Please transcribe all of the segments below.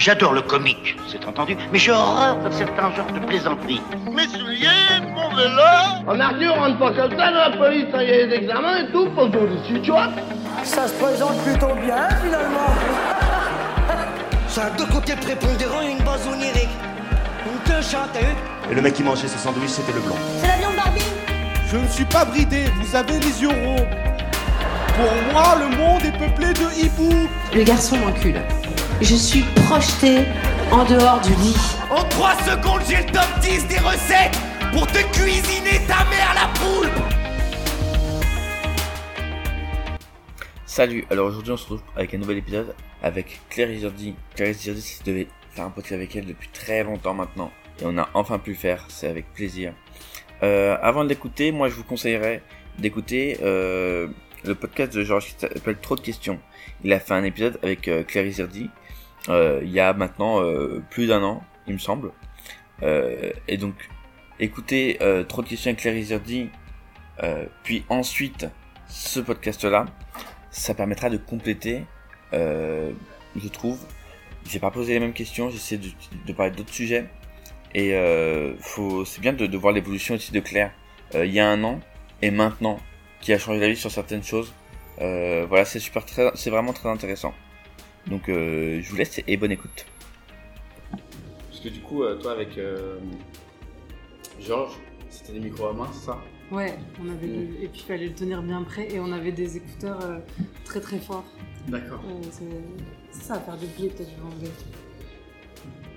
J'adore le comique, c'est entendu, mais j'ai horreur de certains genres de plaisanteries. Mes souliers, mon vélo En Arthur, on rentre pas comme ça dans la police, il y a des examens et tout, pour tout dessus, tu vois Ça se présente plutôt bien, finalement. Ça a deux côtés prépondérants et une base onirique. Une queue chante, hein Et le mec qui mangeait ses sandwichs, c'était le blanc. C'est la viande Barbie Je ne suis pas bridé, vous avez les yeux ronds. Pour moi, le monde est peuplé de hiboux. Le garçon m'encule. Je suis projetée en dehors du lit. En 3 secondes, j'ai le top 10 des recettes pour te cuisiner ta mère la poule Salut, alors aujourd'hui on se retrouve avec un nouvel épisode avec Claire Izurdi. Claire Izurdi, si devait faire un podcast avec elle depuis très longtemps maintenant. Et on a enfin pu le faire, c'est avec plaisir. Euh, avant de l'écouter, moi je vous conseillerais d'écouter euh, le podcast de Georges qui s'appelle Trop de questions. Il a fait un épisode avec euh, Claire Izurdi euh, il y a maintenant euh, plus d'un an, il me semble. Euh, et donc, écoutez euh, Izurdi, euh, puis ensuite ce podcast-là, ça permettra de compléter, euh, je trouve. J'ai pas posé les mêmes questions, j'essaie de, de parler d'autres sujets. Et euh, c'est bien de, de voir l'évolution aussi de Claire. Euh, il y a un an et maintenant, qui a changé la vie sur certaines choses. Euh, voilà, c'est super, c'est vraiment très intéressant. Donc euh, je vous laisse et bonne écoute. Parce que du coup, euh, toi avec euh, Georges, c'était des micros à main, c'est ça? Ouais, on avait Mm. le- et puis il fallait le tenir bien près et on avait des écouteurs euh, très très forts. D'accord. Euh, ça, à faire des bruits, peut-être je vais enlever.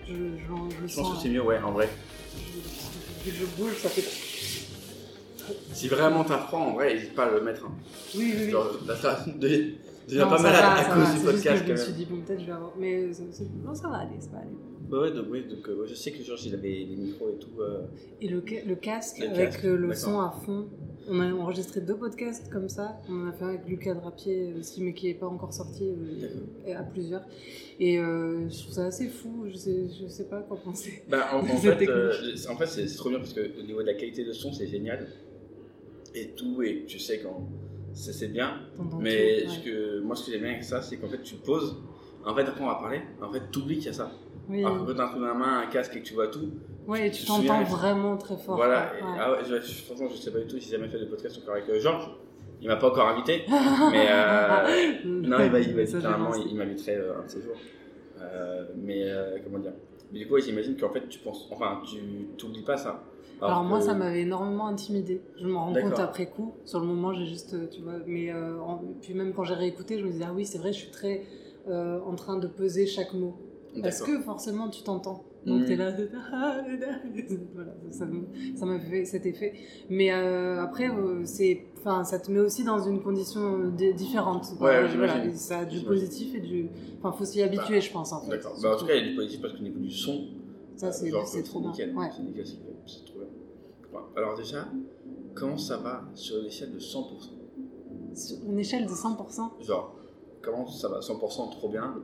Je, je, je le Je pense sens. que c'est mieux, ouais, en vrai. Que je bouge, ça fait. Si vraiment t'as froid, en vrai, n'hésite pas à le mettre. hein. Oui, oui, oui. Genre, là, ça devient Non, pas va, à cause va. du C'est juste que podcast je me suis dit, bon, peut-être je vais avoir. Mais c'est- non, ça va aller, ça va aller. Bah ouais, donc, oui, donc euh, je sais que Georges il avait les micros et tout. euh, Et le, ca- le casque Le avec casque, euh, le son à fond. On a enregistré deux podcasts comme ça. On en a fait un avec Lucas Drapier aussi, mais qui n'est pas encore sorti euh, à plusieurs. Et euh, je trouve ça assez fou. Je sais, je sais pas quoi penser. Bah, en, fait, euh, technique. en fait c'est trop bien parce que au niveau de la qualité de son, c'est génial. Et tout, et tu sais quand c'est c'est bien. Mais ce que, moi, ce que j'aime bien avec ça, c'est qu'en fait, tu poses. En fait, après, on va parler. En fait, t'oublies qu'il y a ça. Oui. Alors que quand t'as un truc dans la main, un casque et que tu vois tout. Ouais, et tu tu t'entends vraiment très fort. Voilà. et- ah ouais, je, franchement, je sais pas du tout. J'ai jamais fait de podcast encore avec euh, Georges. Il m'a pas encore invité. mais euh, non, il m'a il pensé. il, il m'inviterait euh, un de ces jours. Euh, mais comment dire Mais du coup, ouais, j'imagine qu'en fait, tu penses. Enfin, tu t'oublies pas ça. Alors moi, que- ça m'avait énormément intimidée. Je m'en rends compte après coup. Sur le moment, j'ai juste, euh, tu vois, mais euh, en- puis même quand j'ai réécouté, je me disais ah oui, c'est vrai, je suis très euh, en train de peser chaque mot. Parce que forcément, tu t'entends. Donc Mhm. t'es là, voilà, ça m'a fait cet effet. Mais euh, après, euh, c'est, enfin, ça te met aussi dans une condition euh, di- différente. Ouais, voilà, j'imagine. et ça a du positif et du, enfin, faut s'y habituer, je pense en fait. D'accord. Bah, en tout cas, il y a du positif parce qu'au niveau du son, ça c'est, trop bien. Ouais. C'est Alors, déjà, comment ça va sur l'échelle de 100% Sur une échelle de 100%. Genre, comment ça va? 100% trop bien?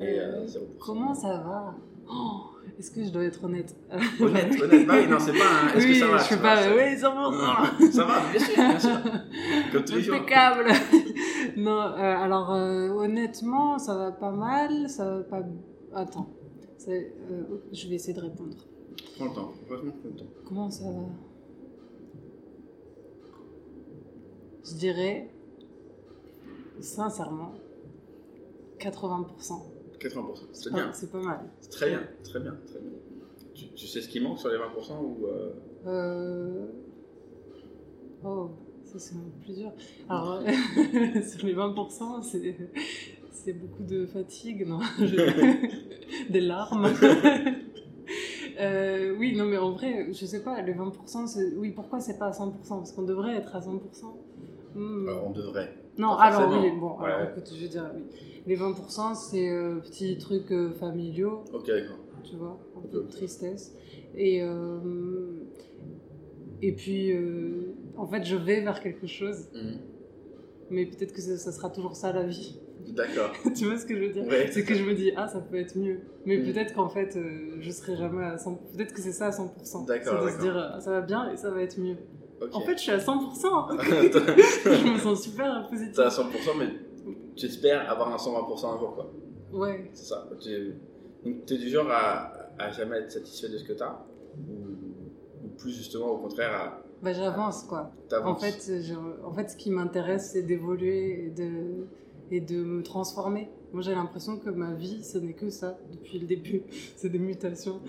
Et euh, Euh, 0%. Comment ça va? Oh, Est-ce que je dois être honnête? Honnête, honnête. Bah non, c'est pas un. Est-ce oui, que ça va? Je vois, pas. Oui, 100%. Non, ça va, bien sûr, bien sûr. Comme. Impeccable. non, euh, alors euh, honnêtement, ça va pas mal. Ça va pas. Attends. Je vais essayer de répondre. Prends le temps, franchement, prends le temps. Comment ça va? Je dirais, sincèrement, 80%. 80%, c'est bien. C'est pas mal. C'est très bien, très bien, très bien. Tu, tu sais ce qui manque sur les 20% ou. euh, Euh... Oh, ça c'est plusieurs. Alors, sur les 20%, c'est... c'est beaucoup de fatigue, non? Je- Des larmes. Euh, oui, non, mais en vrai, je sais pas, les 20%, c'est... oui, pourquoi c'est pas à 100% Parce qu'on devrait être à 100%. Hmm. Alors, on devrait. Non, Pas alors oui, bon, Ouais. alors écoute, je veux dire, oui. Les 20%, c'est euh, petits trucs euh, familiaux, Ok, d'accord. tu vois, un peu de tristesse. Et, euh, et puis, euh, en fait, je vais vers quelque chose, Mhm. mais peut-être que ça, ça sera toujours ça la vie. D'accord. tu vois ce que je veux dire? Ouais. C'est que je me dis, ah, ça peut être mieux. Mais Mhm. peut-être qu'en fait, euh, je serai jamais à 100%. Peut-être que c'est ça à 100%. D'accord, C'est de se dire, ah, ça va bien et ça va être mieux. En fait, je suis à 100%. je me sens super positive. T'as à 100%, mais tu espères avoir un 120% un jour, quoi. Ouais. C'est ça. Donc, tu es du genre à, à jamais être satisfait de ce que tu as ou, ou plus justement au contraire à. Bah, j'avance quoi. En fait, je- en fait, ce qui m'intéresse, c'est d'évoluer et de, et de me transformer. Moi, j'ai l'impression que ma vie, ce n'est que ça depuis le début. C'est des mutations.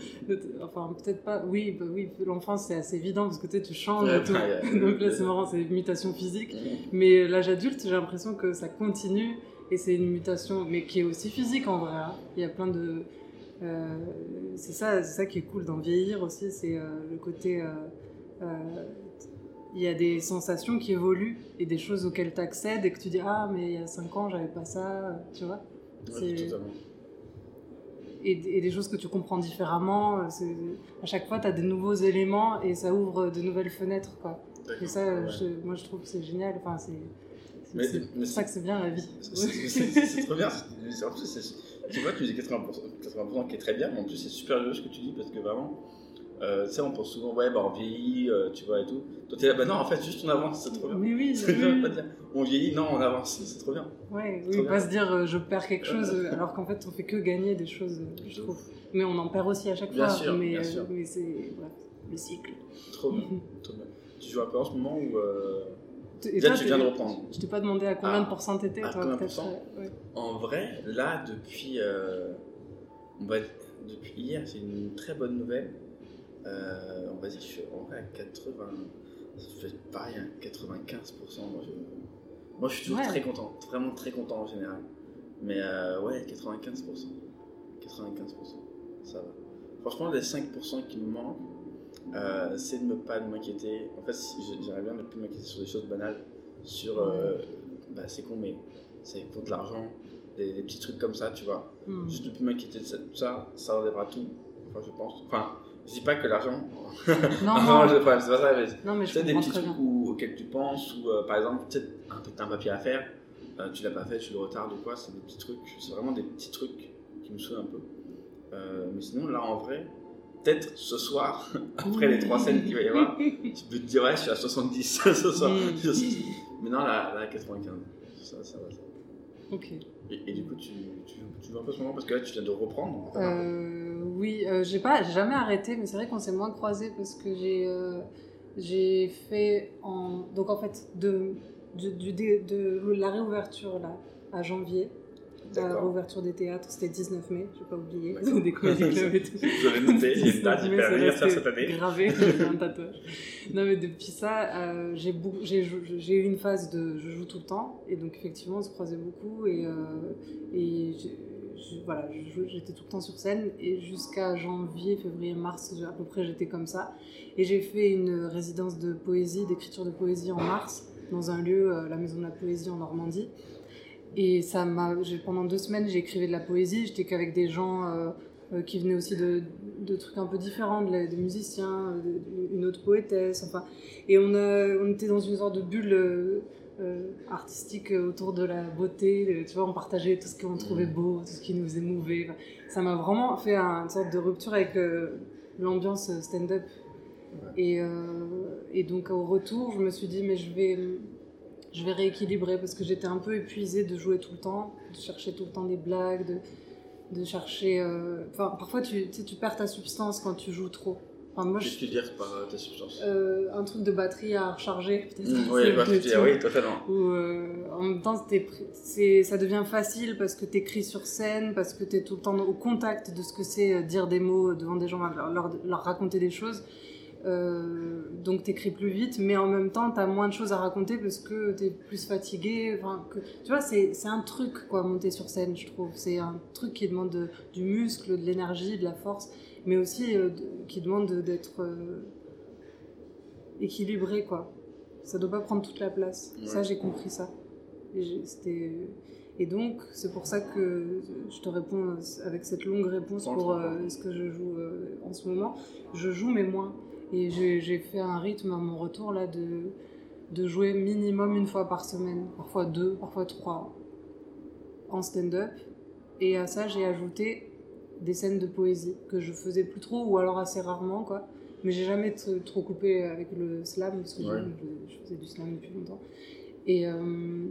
Enfin, peut-être pas. Oui, bah oui, l'enfance, c'est assez évident parce que tu sais, tu changes et tout. Donc là, c'est marrant, c'est une mutation physique. Mais l'âge adulte, j'ai l'impression que ça continue et c'est une mutation, mais qui est aussi physique en vrai. hein. Il y a plein de. euh, c'est ça, ça qui est cool d'en vieillir aussi, c'est euh, le côté. euh, euh, il y a des sensations qui évoluent et des choses auxquelles tu accèdes et que tu dis Ah, mais il y a 5 ans, j'avais pas ça, tu vois. Ouais, C'est- totalement. et, et des choses que tu comprends différemment. euh, À chaque fois, tu as des nouveaux éléments et ça ouvre de nouvelles fenêtres. Quoi. Et ça, euh, ouais. je- moi, je trouve que c'est génial. Enfin, c'est c'est- pour ça que c'est bien la vie. C'est- trop bien. En plus, tu vois, tu dis 80%, 80% qui est très bien, mais en plus, c'est super joli ce que tu dis parce que vraiment, euh, tu sais, on pense souvent, ouais, bah, on vieillit, euh, tu vois, et tout. Toi, t'es là, bah non, en fait, juste on avance, c'est trop bien. Mais oui, oui, on vieillit, non, on avance, c'est trop bien. Ouais, oui, pas bien. se dire euh, je perds quelque chose alors qu'en fait on fait que gagner des choses, je trouve. Mais on en perd aussi à chaque fois. sûr, mais bien sûr. mais c'est bref, le cycle. Trop bien, trop bien. Tu joues un peu en ce moment ou. Et Déjà, toi, tu viens de reprendre. Je t'ai pas demandé à combien Ah. de pourcents t'étais, toi, peut-être. ouais. En vrai, là, depuis, on va dire- depuis hier, c'est une très bonne nouvelle. Euh, on va dire, je suis en vrai à 80, je fais pareil, à 95%. Moi je, moi, je suis toujours Ouais. très content, vraiment très content en général. Mais euh, ouais, 95%. 95%, ça va. Franchement, les 5% qui me manquent, euh, c'est de ne pas m'inquiéter. En fait, j'aimerais bien ne plus m'inquiéter sur des choses banales, sur. euh, bah, c'est con, mais c'est pour de l'argent, des, des petits trucs comme ça, tu vois. Hmm. Juste de plus m'inquiéter de ça, ça, ça enlèvera tout. Enfin, je pense. Enfin, je dis pas que l'argent. Non, Ah, non. enfin, c'est pas ça, mais Non, mais je des petits trucs où- auxquels tu penses, ou euh, par exemple, sais, un, un papier à faire, euh, tu l'as pas fait, tu le retardes ou quoi, c'est des petits trucs, c'est vraiment des petits trucs qui me saoulent un peu. Euh, mais sinon, là, en vrai, peut-être ce soir, après les trois scènes qu'il va y avoir, tu peux te dire, ouais, je suis à 70 ce soir. Mm. Mais non, là, là, à 95. Ça, ça va, ça. Ok. Et, et du coup, tu, tu, tu joues un peu ce moment parce que là, tu viens de reprendre. Oui, euh, j'ai pas, j'ai jamais arrêté, mais c'est vrai qu'on s'est moins croisés parce que j'ai, euh, j'ai fait en, donc en fait de, du, du- de, de la réouverture là à janvier, la réouverture des théâtres, c'était 19 mai, j'ai pas oublié, des clubs et tout. J'avais noté, il y a une date 19 mai, hyper c'est anniversaire cette année. Gravé, j'ai un tatouage. Non mais depuis ça, euh, j'ai bou- j'ai jou- j'ai eu une phase de je joue tout le temps et donc effectivement on se croisait beaucoup et, euh, et j'ai- voilà, j'étais tout le temps sur scène et jusqu'à janvier, février, mars à peu près j'étais comme ça et j'ai fait une résidence de poésie, d'écriture de poésie en mars dans un lieu, euh, la Maison de la Poésie en Normandie. Et ça m'a, pendant deux semaines, j'écrivais de la poésie. J'étais qu'avec des gens euh, euh, qui venaient aussi de, de trucs un peu différents, des musiciens, de- une autre poétesse, enfin. Et on, a, on était dans une sorte de bulle euh, euh, artistique autour de la beauté. euh, Tu vois, on partageait tout ce qu'on trouvait beau, tout ce qui nous émouvait. Ça m'a vraiment fait un- une sorte de rupture avec euh, l'ambiance stand-up. Et, euh, et donc au retour, je me suis dit, mais je vais, je vais rééquilibrer parce que j'étais un peu épuisée de jouer tout le temps, de chercher tout le temps des blagues, de, de chercher. euh, Enfin, parfois tu, tu sais, tu perds ta substance quand tu joues trop. Enfin, moi, je- Qu'est-ce que tu veux dire par euh, ta substance euh, un truc de batterie à recharger, peut-être. Mmh, Oui, tu truc. oui, totalement. Euh, en même temps, c'est, ça devient facile parce que tu écris sur scène, parce que tu es tout le temps au contact de ce que c'est dire des mots devant des gens, leur, leur, leur raconter des choses. Euh, donc tu écris plus vite, mais en même temps, tu as moins de choses à raconter parce que tu es plus fatigué. Enfin, que, tu vois, c'est, c'est un truc, quoi, monter sur scène, je trouve. C'est un truc qui demande de- du muscle, de l'énergie, de la force, mais aussi euh, de- qui demande de- d'être euh, équilibré, quoi. Ça doit pas prendre toute la place. Ouais. Ça, j'ai compris ça. Et, et donc, c'est pour ça que je te réponds avec cette longue réponse pour euh, ce que je joue euh, en ce moment. Je joue, mais moins. Et j'ai, fait un rythme à mon retour là de, de jouer minimum une fois par semaine, parfois deux, parfois trois, en stand-up. Et à ça, j'ai ajouté des scènes de poésie que je faisais plus trop ou alors assez rarement, quoi. Mais j'ai jamais trop coupé avec le slam parce que Ouais. je, je faisais du slam depuis longtemps. Et euh,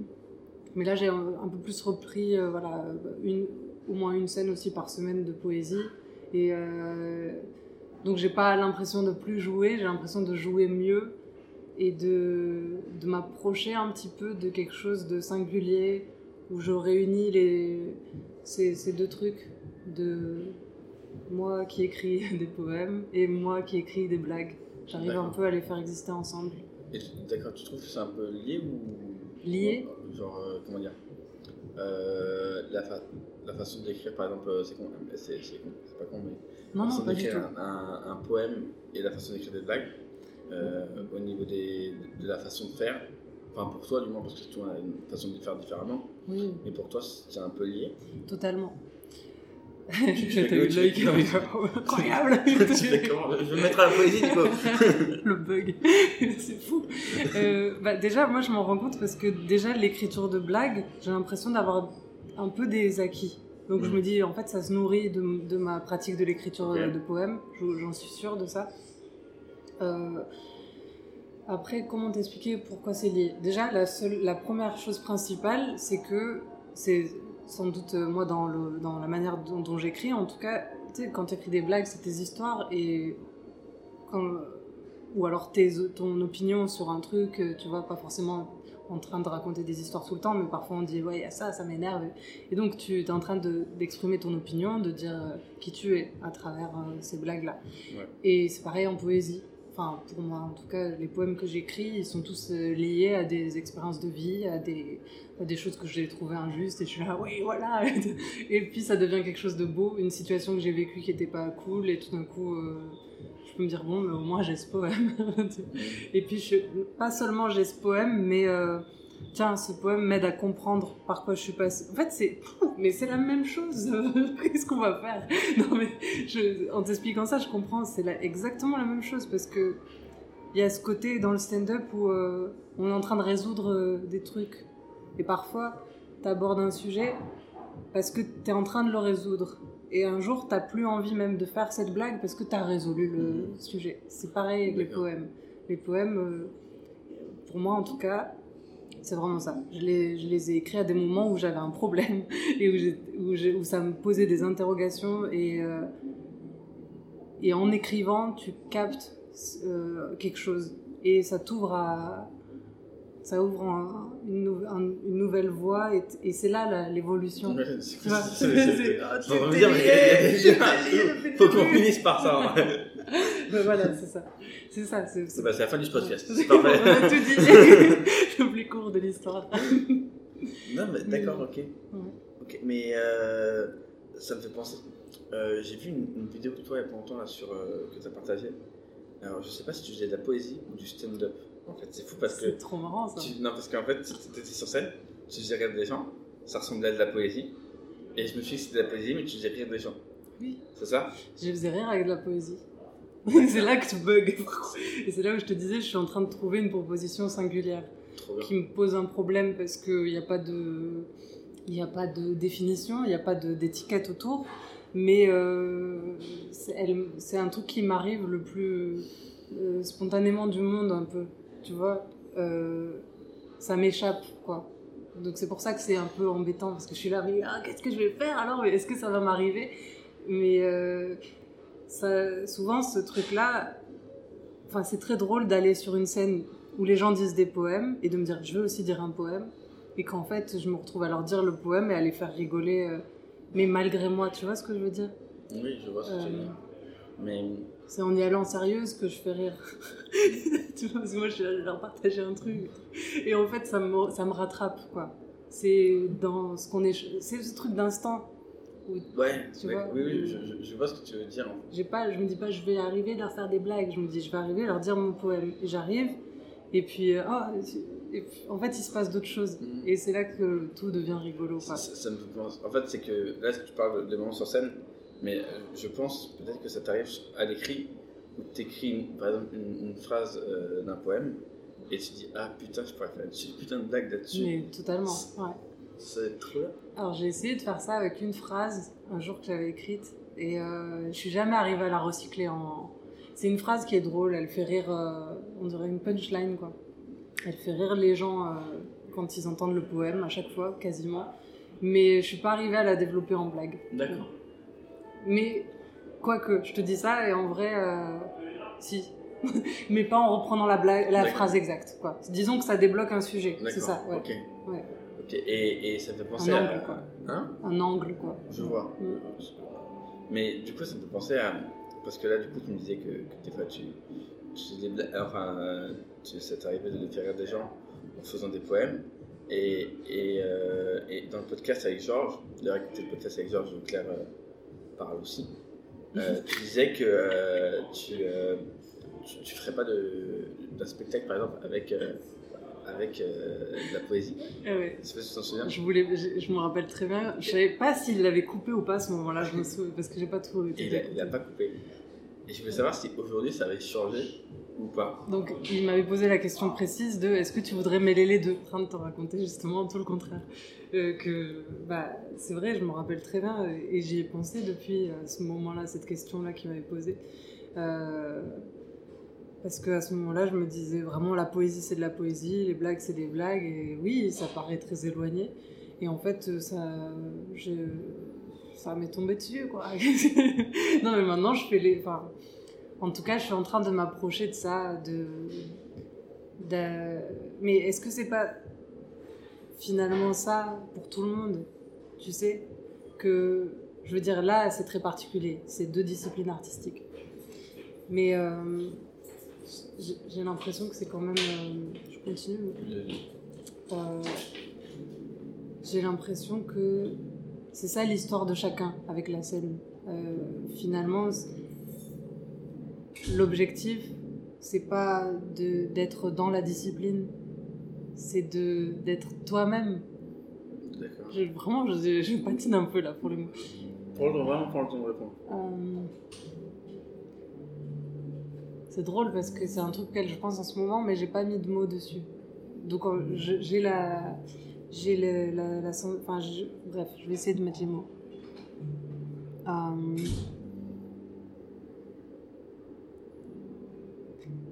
mais là, j'ai un, un peu plus repris, euh, voilà, une, au moins une scène aussi par semaine de poésie. Et euh, donc j'ai pas l'impression de plus jouer, j'ai l'impression de jouer mieux et de, de m'approcher un petit peu de quelque chose de singulier où je réunis les, ces, ces deux trucs de moi qui écris des poèmes et moi qui écris des blagues. J'arrive un peu à les faire exister ensemble. D'accord, tu trouves que c'est un peu lié ou. Lié Genre, euh, comment dire Euh, la, fa- la façon d'écrire, par exemple, euh, c'est con, c'est c'est con, c'est pas con, mais. Non, la non, façon pas du d'écrire tout. Un, un- un poème et la façon d'écrire des blagues, euh, au niveau des, de la façon de faire, enfin pour toi du moins, parce que tu as une façon de faire différemment, Oui, mais pour toi c'est un peu lié. totalement. Eu tu l'œil qui non, incroyable. tu fais comment Je vais me mettre à la poésie du coup. le bug, c'est fou. Euh, bah, déjà, moi, je m'en rends compte parce que déjà, l'écriture de blagues, j'ai l'impression d'avoir un peu des acquis. Donc, je Mhm. me dis, en fait, ça se nourrit de, de ma pratique de l'écriture euh, de poèmes. Je- J'en suis sûre de ça. Euh, après, comment t'expliquer pourquoi c'est lié? Déjà, la, seule, la première chose principale, c'est que c'est sans doute euh, moi dans, le, dans la manière dont, dont j'écris, en tout cas, tu sais, quand tu écris des blagues, c'est tes histoires et quand, ou alors tes, ton opinion sur un truc, tu vois, pas forcément en train de raconter des histoires tout le temps, mais parfois on dit ouais, il y a ça, ça m'énerve. Et donc tu es en train de- d'exprimer ton opinion, de dire euh, qui tu es à travers euh, ces blagues-là. Ouais. Et c'est pareil en poésie. Enfin, pour moi, en tout cas, les poèmes que j'écris, ils sont tous euh, liés à des expériences de vie, à des, à des choses que j'ai trouvées injustes, et je suis là, oui, voilà. et puis ça devient quelque chose de beau, une situation que j'ai vécue qui était pas cool, et tout d'un coup, peux me dire, bon, mais au moins j'ai ce poème. et puis, je, pas seulement j'ai ce poème, mais euh, tiens, ce poème m'aide à comprendre par quoi je suis passée. En fait, c'est, mais c'est la même chose. Qu'est-ce qu'on va faire? Non, mais je- en t'expliquant ça, je comprends, c'est la- exactement la même chose parce que il y a ce côté dans le stand-up où euh, on est en train de résoudre euh, des trucs. Et parfois, tu abordes un sujet parce que tu es en train de le résoudre. Et un jour, t'as plus envie même de faire cette blague parce que tu as résolu le sujet. C'est pareil avec les poèmes. Les poèmes, euh, pour moi en tout cas, c'est vraiment ça. Je les, je les ai écrits à des moments où j'avais un problème et où, où, où ça me posait des interrogations. Et, euh, et en écrivant, tu captes euh, quelque chose. Et ça t'ouvre à. Ça ouvre un- une, nou- un- une nouvelle voie et, c'est là l'évolution. Tu vois, oh, dire, mais il Faut qu'on finisse par ça. hein. Ben voilà, c'est ça. C'est ça. C'est bah, la fin du podcast. On C'est parfait. a tout dit. Le plus court de l'histoire. Non, mais d'accord, ok. Ouais. Ok, mais euh, ça me fait penser. Euh, J'ai vu une, une vidéo de toi il y a pas longtemps là, sur, euh, que tu as partagée. Alors, je sais pas si tu faisais de la poésie ou du stand-up. En fait, c'est fou parce que. C'est trop marrant ça. tu- non, parce qu'en fait, tu étais sur scène, tu faisais rire des gens, ça ressemblait à de la poésie. Et je me suis dit que c'était de la poésie, mais tu faisais rire des gens. Oui. C'est ça? Je faisais rire avec de la poésie. c'est là que tu bugs. Et c'est là où je te disais, je suis en train de trouver une proposition singulière Trop bien. qui me pose un problème parce qu'il n'y a pas de. Il n'y a pas de définition, il n'y a pas d'étiquette autour, mais euh, c'est un truc qui m'arrive le plus euh, spontanément du monde un peu, tu vois. Euh, ça m'échappe, quoi. Donc c'est pour ça que c'est un peu embêtant parce que je suis là, mais ah, qu'est-ce que je vais faire alors? Est-ce que ça va m'arriver? Mais euh, ça, souvent ce truc-là, enfin c'est très drôle d'aller sur une scène où les gens disent des poèmes et de me dire je veux aussi dire un poème et qu'en fait je me retrouve à leur dire le poème et à les faire rigoler, euh, mais malgré moi, tu vois ce que je veux dire? Oui, je vois ce que tu veux dire. Mais C'est en y allant sérieuse que je fais rire. tu vois, parce que moi je suis là, je vais leur partager un truc. Et en fait ça me, ça me rattrape quoi. C'est dans ce qu'on est. C'est ce truc d'instant. où ouais, Tu ouais, vois, oui, oui, je, vois ce que tu veux dire. J'ai pas, je me dis pas je vais arriver à leur faire des blagues. Je me dis je vais arriver à leur dire mon poème. Et j'arrive. Et puis, euh, ah, et puis, en fait il se passe d'autres choses. Mhm. Et c'est là que tout devient rigolo. Ça, Quoi. ça- me En fait, c'est que là, tu parles des moments sur scène, mais euh, je pense peut-être que ça t'arrive à l'écrit où tu écris par exemple une, une phrase euh, d'un poème et tu dis Ah putain, je pourrais faire une putain de blague là-dessus. Mais totalement. Ouais. C'est trop bien. Alors j'ai essayé de faire ça avec une phrase un jour que j'avais écrite et euh, je suis jamais arrivée à la recycler en. C'est une phrase qui est drôle, elle fait rire, euh, on dirait une punchline quoi. Elle fait rire les gens quand ils entendent le poème à chaque fois, quasiment. Mais je suis pas arrivée à la développer en blague. D'accord. Mais, quoique, je te dis ça, et en vrai, euh, si. mais pas en reprenant la, blague, la phrase exacte, quoi. Disons que ça débloque un sujet, c'est ça, ouais. Ok. Ouais. Ok, et, et ça me fait penser Un à. angle, quoi. Hein Un angle, quoi. Je vois. Mm. Mais du coup, ça me fait penser à. Parce que là, du coup, tu me disais que, que des fois, tu. tu bla- Enfin, euh, tu, ça t'arrivait de faire rire des gens en faisant des poèmes. Et, et, euh, et dans le podcast avec Georges, d'ailleurs, écoutez le podcast avec Georges, où Claire euh, parle aussi, euh, tu disais que euh, tu, euh, tu, tu ferais pas d'un spectacle, par exemple, avec, euh, avec de la poésie. Ah ouais. Je sais pas si tu t'en souviens. Je, voulais, je, je me rappelle très bien. Je savais pas s'il l'avait coupé ou pas à ce moment-là, je me souviens, parce que j'ai pas tout. Il a, il a pas coupé. Et je voulais savoir si aujourd'hui ça avait changé ou pas. Donc, il m'avait posé la question précise de est-ce que tu voudrais mêler les deux? En train de te raconter justement tout le contraire. Euh, que, bah, c'est vrai, je me rappelle très bien euh, et j'y ai pensé depuis euh, ce moment-là, cette question-là qu'il m'avait posée. Euh, parce qu'à ce moment-là, je me disais vraiment la poésie c'est de la poésie, les blagues c'est des blagues, et oui, ça paraît très éloigné. Et en fait, ça, ça m'est tombé dessus, quoi. non, mais maintenant, je fais les. Enfin, en tout cas, je suis en train de m'approcher de ça, de. de- Mais est-ce que c'est pas finalement ça pour tout le monde Tu sais Que. Je veux dire, là, c'est très particulier. C'est deux disciplines artistiques. Mais euh, j'ai j'ai l'impression que c'est quand même. euh, je continue. Euh, j'ai l'impression que c'est ça l'histoire de chacun avec la scène. Euh, finalement, l'objectif, c'est pas d'être dans la discipline, c'est d'être toi-même. D'accord. Vraiment, je, je patine un peu là pour le mot. Prends le temps, vraiment prends le temps de répondre. Euh, C'est drôle parce que c'est un truc auquel je pense en ce moment, mais j'ai pas mis de mots dessus. Donc euh, j'ai la, j'ai le- la, la sen- enfin je- bref, je vais essayer de mettre les mots. Euh,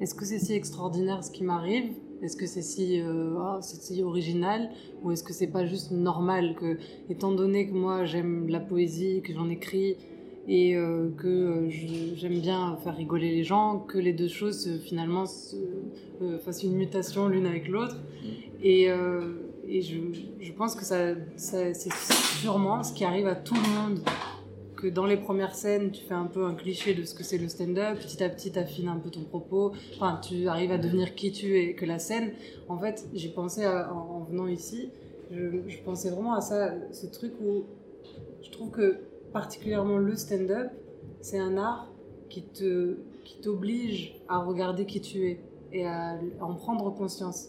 Est-ce que c'est si extraordinaire ce qui m'arrive? Est-ce que c'est si, euh, oh, c'est si original? Ou est-ce que c'est pas juste normal que, étant donné que moi j'aime la poésie, que j'en écris et euh, que euh, j'aime bien faire rigoler les gens, que les deux choses finalement se, fassent une mutation l'une avec l'autre? Et, euh, et je, je pense que ça, c'est sûrement ce qui arrive à tout le monde. Que dans les premières scènes, tu fais un peu un cliché de ce que c'est le stand-up, petit à petit, tu affines un peu ton propos, enfin, tu arrives à devenir qui tu es, que la scène. En fait, j'ai pensé en venant ici, je, je pensais vraiment à ça, ce truc où je trouve que particulièrement le stand-up, c'est un art qui te qui t'oblige à regarder qui tu es et à en prendre conscience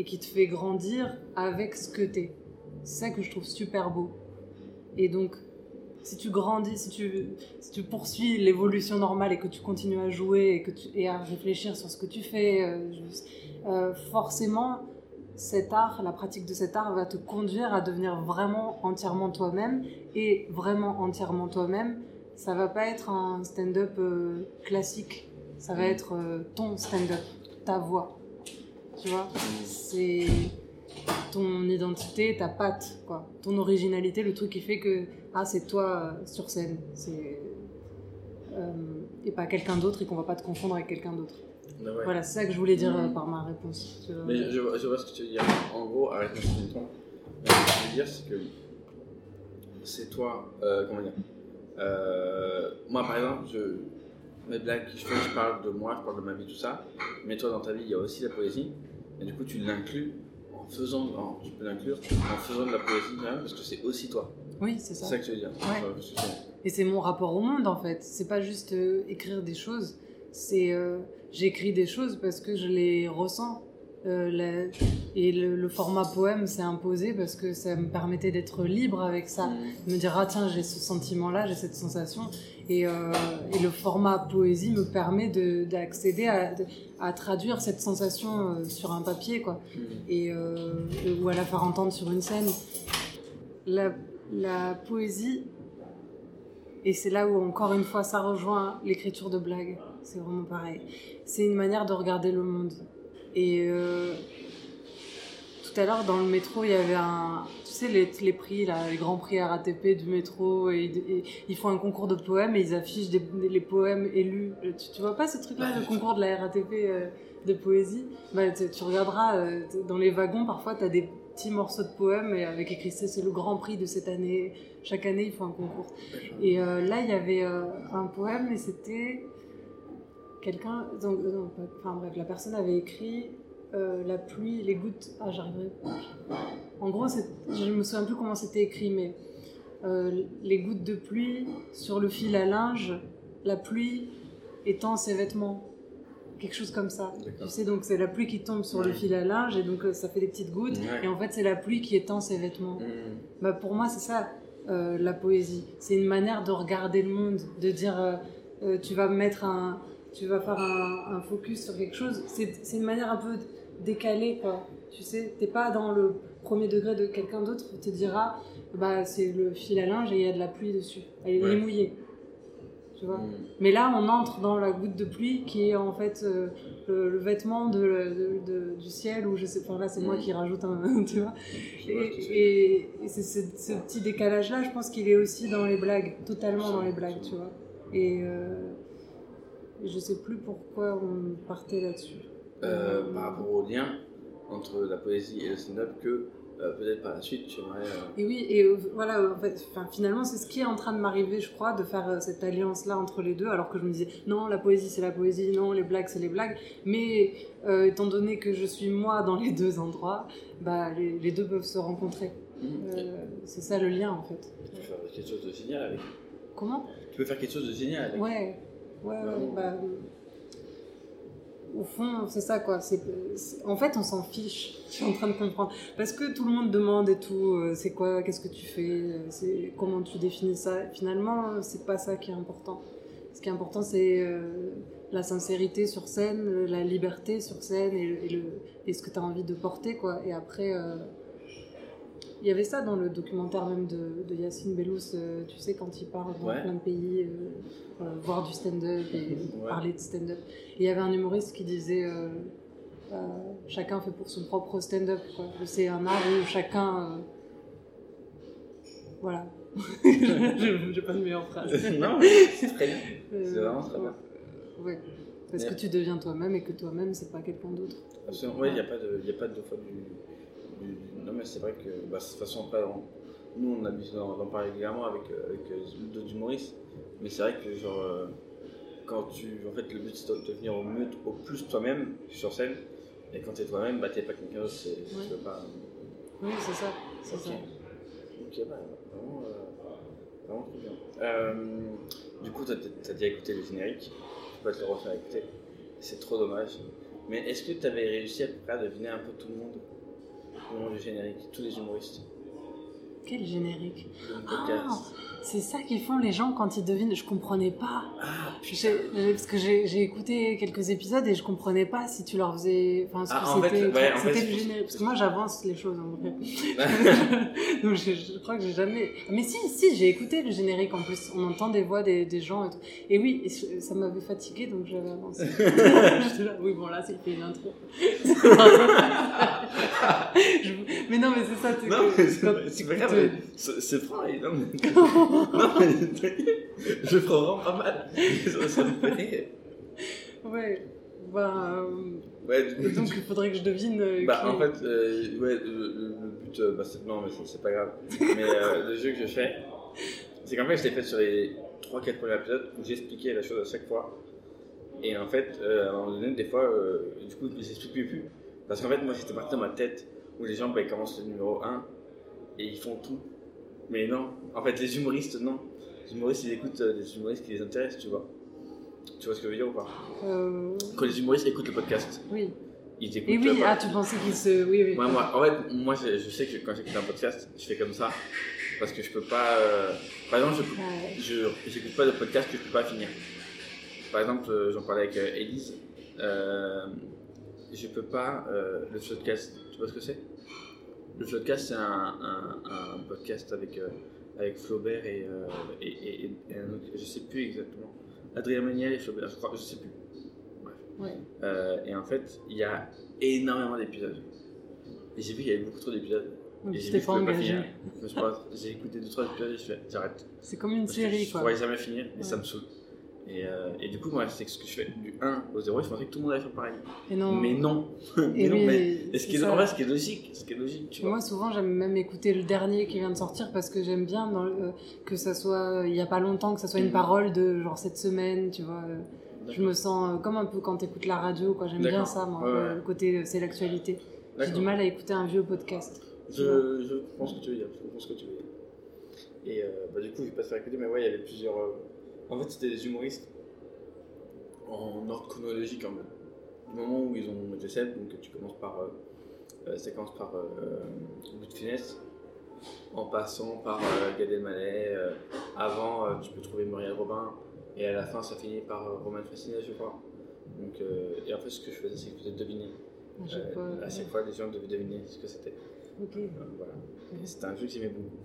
et qui te fait grandir avec ce que t'es. C'est ça que je trouve super beau. Et donc, si tu grandis, si tu, si tu poursuis l'évolution normale et que tu continues à jouer et, que tu, et à réfléchir sur ce que tu fais, euh, euh, forcément, cet art, la pratique de cet art va te conduire à devenir vraiment entièrement toi-même. Et vraiment entièrement toi-même, ça va pas être un stand-up euh, classique. Ça va être euh, ton stand-up, ta voix. Tu vois C'est ton identité, ta patte, quoi. Ton originalité, le truc qui fait que, ah, c'est toi euh, sur scène. C'est. euh, et pas quelqu'un d'autre et qu'on va pas te confondre avec quelqu'un d'autre. Bah ouais. Voilà, c'est ça que je voulais dire euh, par ma réponse. Tu vois. Mais je, je vois, ce que tu veux dire. En gros, arrête-moi si ce que je veux dire, c'est que c'est toi, euh, comment dire euh, Moi, par exemple, je, mes blagues je fais, je parle de moi, je parle de ma vie, tout ça. Mais toi, dans ta vie, il y a aussi la poésie. Et du coup, tu l'inclus en faisant, en- tu peux l'inclure en faisant de la poésie, même, parce que c'est aussi toi. Oui, c'est C'est ça. ça que tu veux dire. Ouais. Enfin, Et c'est mon rapport au monde en fait. C'est pas juste euh, écrire des choses. C'est euh, j'écris des choses parce que je les ressens. Euh, la- Et le, le format poème s'est imposé parce que ça me permettait d'être libre avec ça. De me dire ah tiens j'ai ce sentiment là, j'ai cette sensation. Et, euh, et le format poésie me permet de- d'accéder à, traduire cette sensation euh, sur un papier quoi. Et euh, ou à la faire entendre sur une scène. La, la poésie et c'est là où, encore une fois, ça rejoint l'écriture de blagues. C'est vraiment pareil. C'est une manière de regarder le monde. Et euh, tout à l'heure, dans le métro, il y avait un. Tu sais, les, les prix, là, les grands prix RATP du métro, et, ils font un concours de poèmes et ils affichent les poèmes élus. Euh, Tu, tu vois pas ce truc-là, le concours de la RATP euh, de poésie? Bah, tu, regarderas dans les wagons, parfois, tu as des petits morceaux de poèmes et avec écrit c'est le grand prix de cette année. Chaque année, ils font un concours. Et là, il y avait un poème et c'était quelqu'un. donc, euh, Enfin bref, la personne avait écrit euh, la pluie, les gouttes. Ah, j'arriverai. En gros, je me souviens plus comment c'était écrit, mais euh, les gouttes de pluie sur le fil à linge, la pluie étend ses vêtements. Quelque chose comme ça. Tu sais, donc c'est la pluie qui tombe sur le fil à linge et donc euh, ça fait des petites gouttes. Ouais. Et en fait, c'est la pluie qui étend ses vêtements. Mm. Bah, pour moi, c'est ça, la poésie. C'est une manière de regarder le monde, de dire tu vas mettre un. Tu vas faire un, un focus sur quelque chose. C'est une manière un peu décalée, quoi. Tu sais, t'es pas dans le premier degré de quelqu'un d'autre qui te dira bah, c'est le fil à linge et il y a de la pluie dessus. Elle est mouillée. Tu vois Mm. mais là, on entre dans la goutte de pluie qui est en fait euh, le, le vêtement de, de- de- du ciel, ou je sais pas, là c'est moi Mm. qui rajoute un. Tu vois. Et, et- et c'est ce, ce petit décalage-là, je pense qu'il est aussi dans les blagues, totalement dans les blagues, tu vois. Et euh, je sais plus pourquoi on partait là-dessus. Euh, par rapport au lien entre la poésie et le stand-up que euh, peut-être par la suite tu aurais. euh, Et oui, et euh, voilà, en fait, finalement, c'est ce qui est en train de m'arriver, je crois, de faire cette alliance-là entre les deux, alors que je me disais, non, la poésie, c'est la poésie, non, les blagues, c'est les blagues. Mais étant donné que je suis moi dans les deux endroits, bah, les, les deux peuvent se rencontrer. mm. Euh, c'est ça le lien, en fait. Tu peux faire quelque chose de génial avec. Comment? Tu peux faire quelque chose de génial avec. Ouais, ouais, ouais, bah, au fond, c'est ça quoi. C'est, en fait, on s'en fiche. Je suis en train de comprendre parce que tout le monde demande et tout. euh, c'est quoi Qu'est-ce que tu fais euh, C'est comment tu définis ça Finalement, euh, c'est pas ça qui est important. Ce qui est important, c'est euh, la sincérité sur scène, la liberté sur scène et, le- et le, et ce que tu as envie de porter quoi. Et après. euh, il y avait ça dans le documentaire même de, de Yacine Bellous, euh, tu sais, quand il part dans Ouais. plein de pays, euh, voir du stand-up et Ouais. parler de stand-up. Il y avait un humoriste qui disait euh, chacun fait pour son propre stand-up. quoi. C'est un art où chacun. Voilà. J'ai pas de meilleure phrase. non, c'est très bien. C'est vraiment très bien. ouais. Parce que tu deviens toi-même et que toi-même, c'est pas quelqu'un d'autre. Absolument. Ouais, il n'y a pas de, y a pas de fois du, du- du- Non, mais c'est vrai que, bah, de toute façon, après, on- nous, on a l'habitude d'en parler régulièrement avec, euh, avec euh, d'autres humoristes. Mais c'est vrai que, genre, euh, quand tu. En fait, le but, c'est de devenir au mieux, au plus toi-même sur scène. Et quand t'es toi-même, bah, t'es pas quelqu'un d'autre, c'est Ouais. tu veux pas. Oui, c'est ça. C'est ça. Ok, bah, vraiment, euh, vraiment trop bien. Euh, du coup, t'as as déjà écouté le générique. Je peux pas te le refaire écouter. C'est trop dommage. Mais est-ce que tu avais réussi à peu près à deviner un peu tout le monde? Moment du générique, tous les humoristes Quel générique. Ah, c'est ça qu'ils font les gens quand ils devinent. Je comprenais pas. Ah, parce que j'ai écouté quelques épisodes et je comprenais pas si tu leur faisais. Enfin, ce Ah, que en fait, c'était. ouais, le générique. Parce que moi, j'avance les choses en vrai. Donc, je, je crois que j'ai jamais. Mais si, si, j'ai écouté le générique en plus. On entend des voix des, des gens et tout. Et oui, et ça m'avait fatigué donc j'avais avancé. Oui, bon, là, c'est fait une intro. Je- Mais non, mais c'est ça. Non, que- mais c'est pas- grave, c'est franc, et non, mais... non, mais je prends vraiment pas mal. Ça, ça me fait rire. Ouais. Ben, euh, Ouais, et donc il faudrait que je devine. euh, Bah, qui- en fait, euh, ouais, le, but, euh, bah, non, mais c'est- pas grave. Mais le jeu que je fais, c'est qu'en fait, je l'ai fait sur les 3-4 premiers épisodes où j'expliquais la chose à chaque fois. Et en fait, à un moment donné, des fois, du coup, je n'expliquais plus. Parce qu'en fait, moi, j'étais parti dans ma tête où les gens, bah, ils commencent le numéro 1 et ils font tout. Mais non, en fait, les humoristes, non. Les humoristes, ils écoutent euh, des humoristes qui les intéressent, tu vois. Tu vois ce que je veux dire ou pas? Euh, Quand les humoristes écoutent le podcast, Oui. ils écoutent. Et oui, ah, tu pensais qu'il se. Oui, oui. Ouais, moi, en fait, moi, je, je sais que quand j'écoute un podcast, je fais comme ça. Parce que je peux pas. euh, Par exemple, Ouais. je je j'écoute pas de podcast que je peux pas finir. Par exemple, euh, j'en parlais avec. Euh, je peux pas. euh, le podcast, tu vois ce que c'est? Le podcast, c'est un, un, un podcast avec, euh, avec Flaubert et, euh, et, et- et un autre. Je sais plus exactement. Adrien Méniel et Flaubert, je crois, je sais plus. Ouais. Euh, et en fait, il y a énormément d'épisodes. Et j'ai vu qu'il y avait beaucoup trop d'épisodes. Donc, Et tu t'es pas je engagé. Je pas- J'ai écouté 2-3 épisodes et je fais j'arrête. C'est comme une Parce série, Je quoi. pourrais jamais finir et Ouais. ça me saoule. Et, euh, et du coup, moi, c'est ce que je fais du 1 au 0. Je pensais que tout le monde allait faire pareil. Et non. Mais non. mais Et non, mais. Et ce qui est, en vrai, ce qui est logique, ce qui est logique, tu vois. Moi, souvent, j'aime même écouter le dernier qui vient de sortir parce que j'aime bien dans le- euh, que ça soit, il y a pas longtemps, que ça soit une Mhm. parole de genre cette semaine, tu vois. Je me sens euh, comme un peu quand t'écoutes la radio, quoi. J'aime bien ça, moi. Ouais, Le côté, c'est l'actualité. J'ai du mal à écouter un vieux podcast. Je, je ce que tu veux dire. Je ce que tu veux dire. Et euh, bah, du coup, je vais pas te faire écouter, mais ouais, il y avait plusieurs. euh, En fait, c'était des humoristes en ordre chronologique en mode. Du moment où ils ont été célèbres, donc tu commences par. Euh, euh, commence par euh, Louis de Funès, en passant par euh, Gad Elmaleh. euh, avant, euh, tu peux trouver Muriel Robin, et à la fin, ça finit par Roman Fascinet, je crois. Donc, et en fait, ce que je faisais, c'est que je faisais deviner. À chaque fois. à chaque fois, les gens devaient deviner ce que c'était. Ok. Voilà. C'était un jeu que j'aimais beaucoup.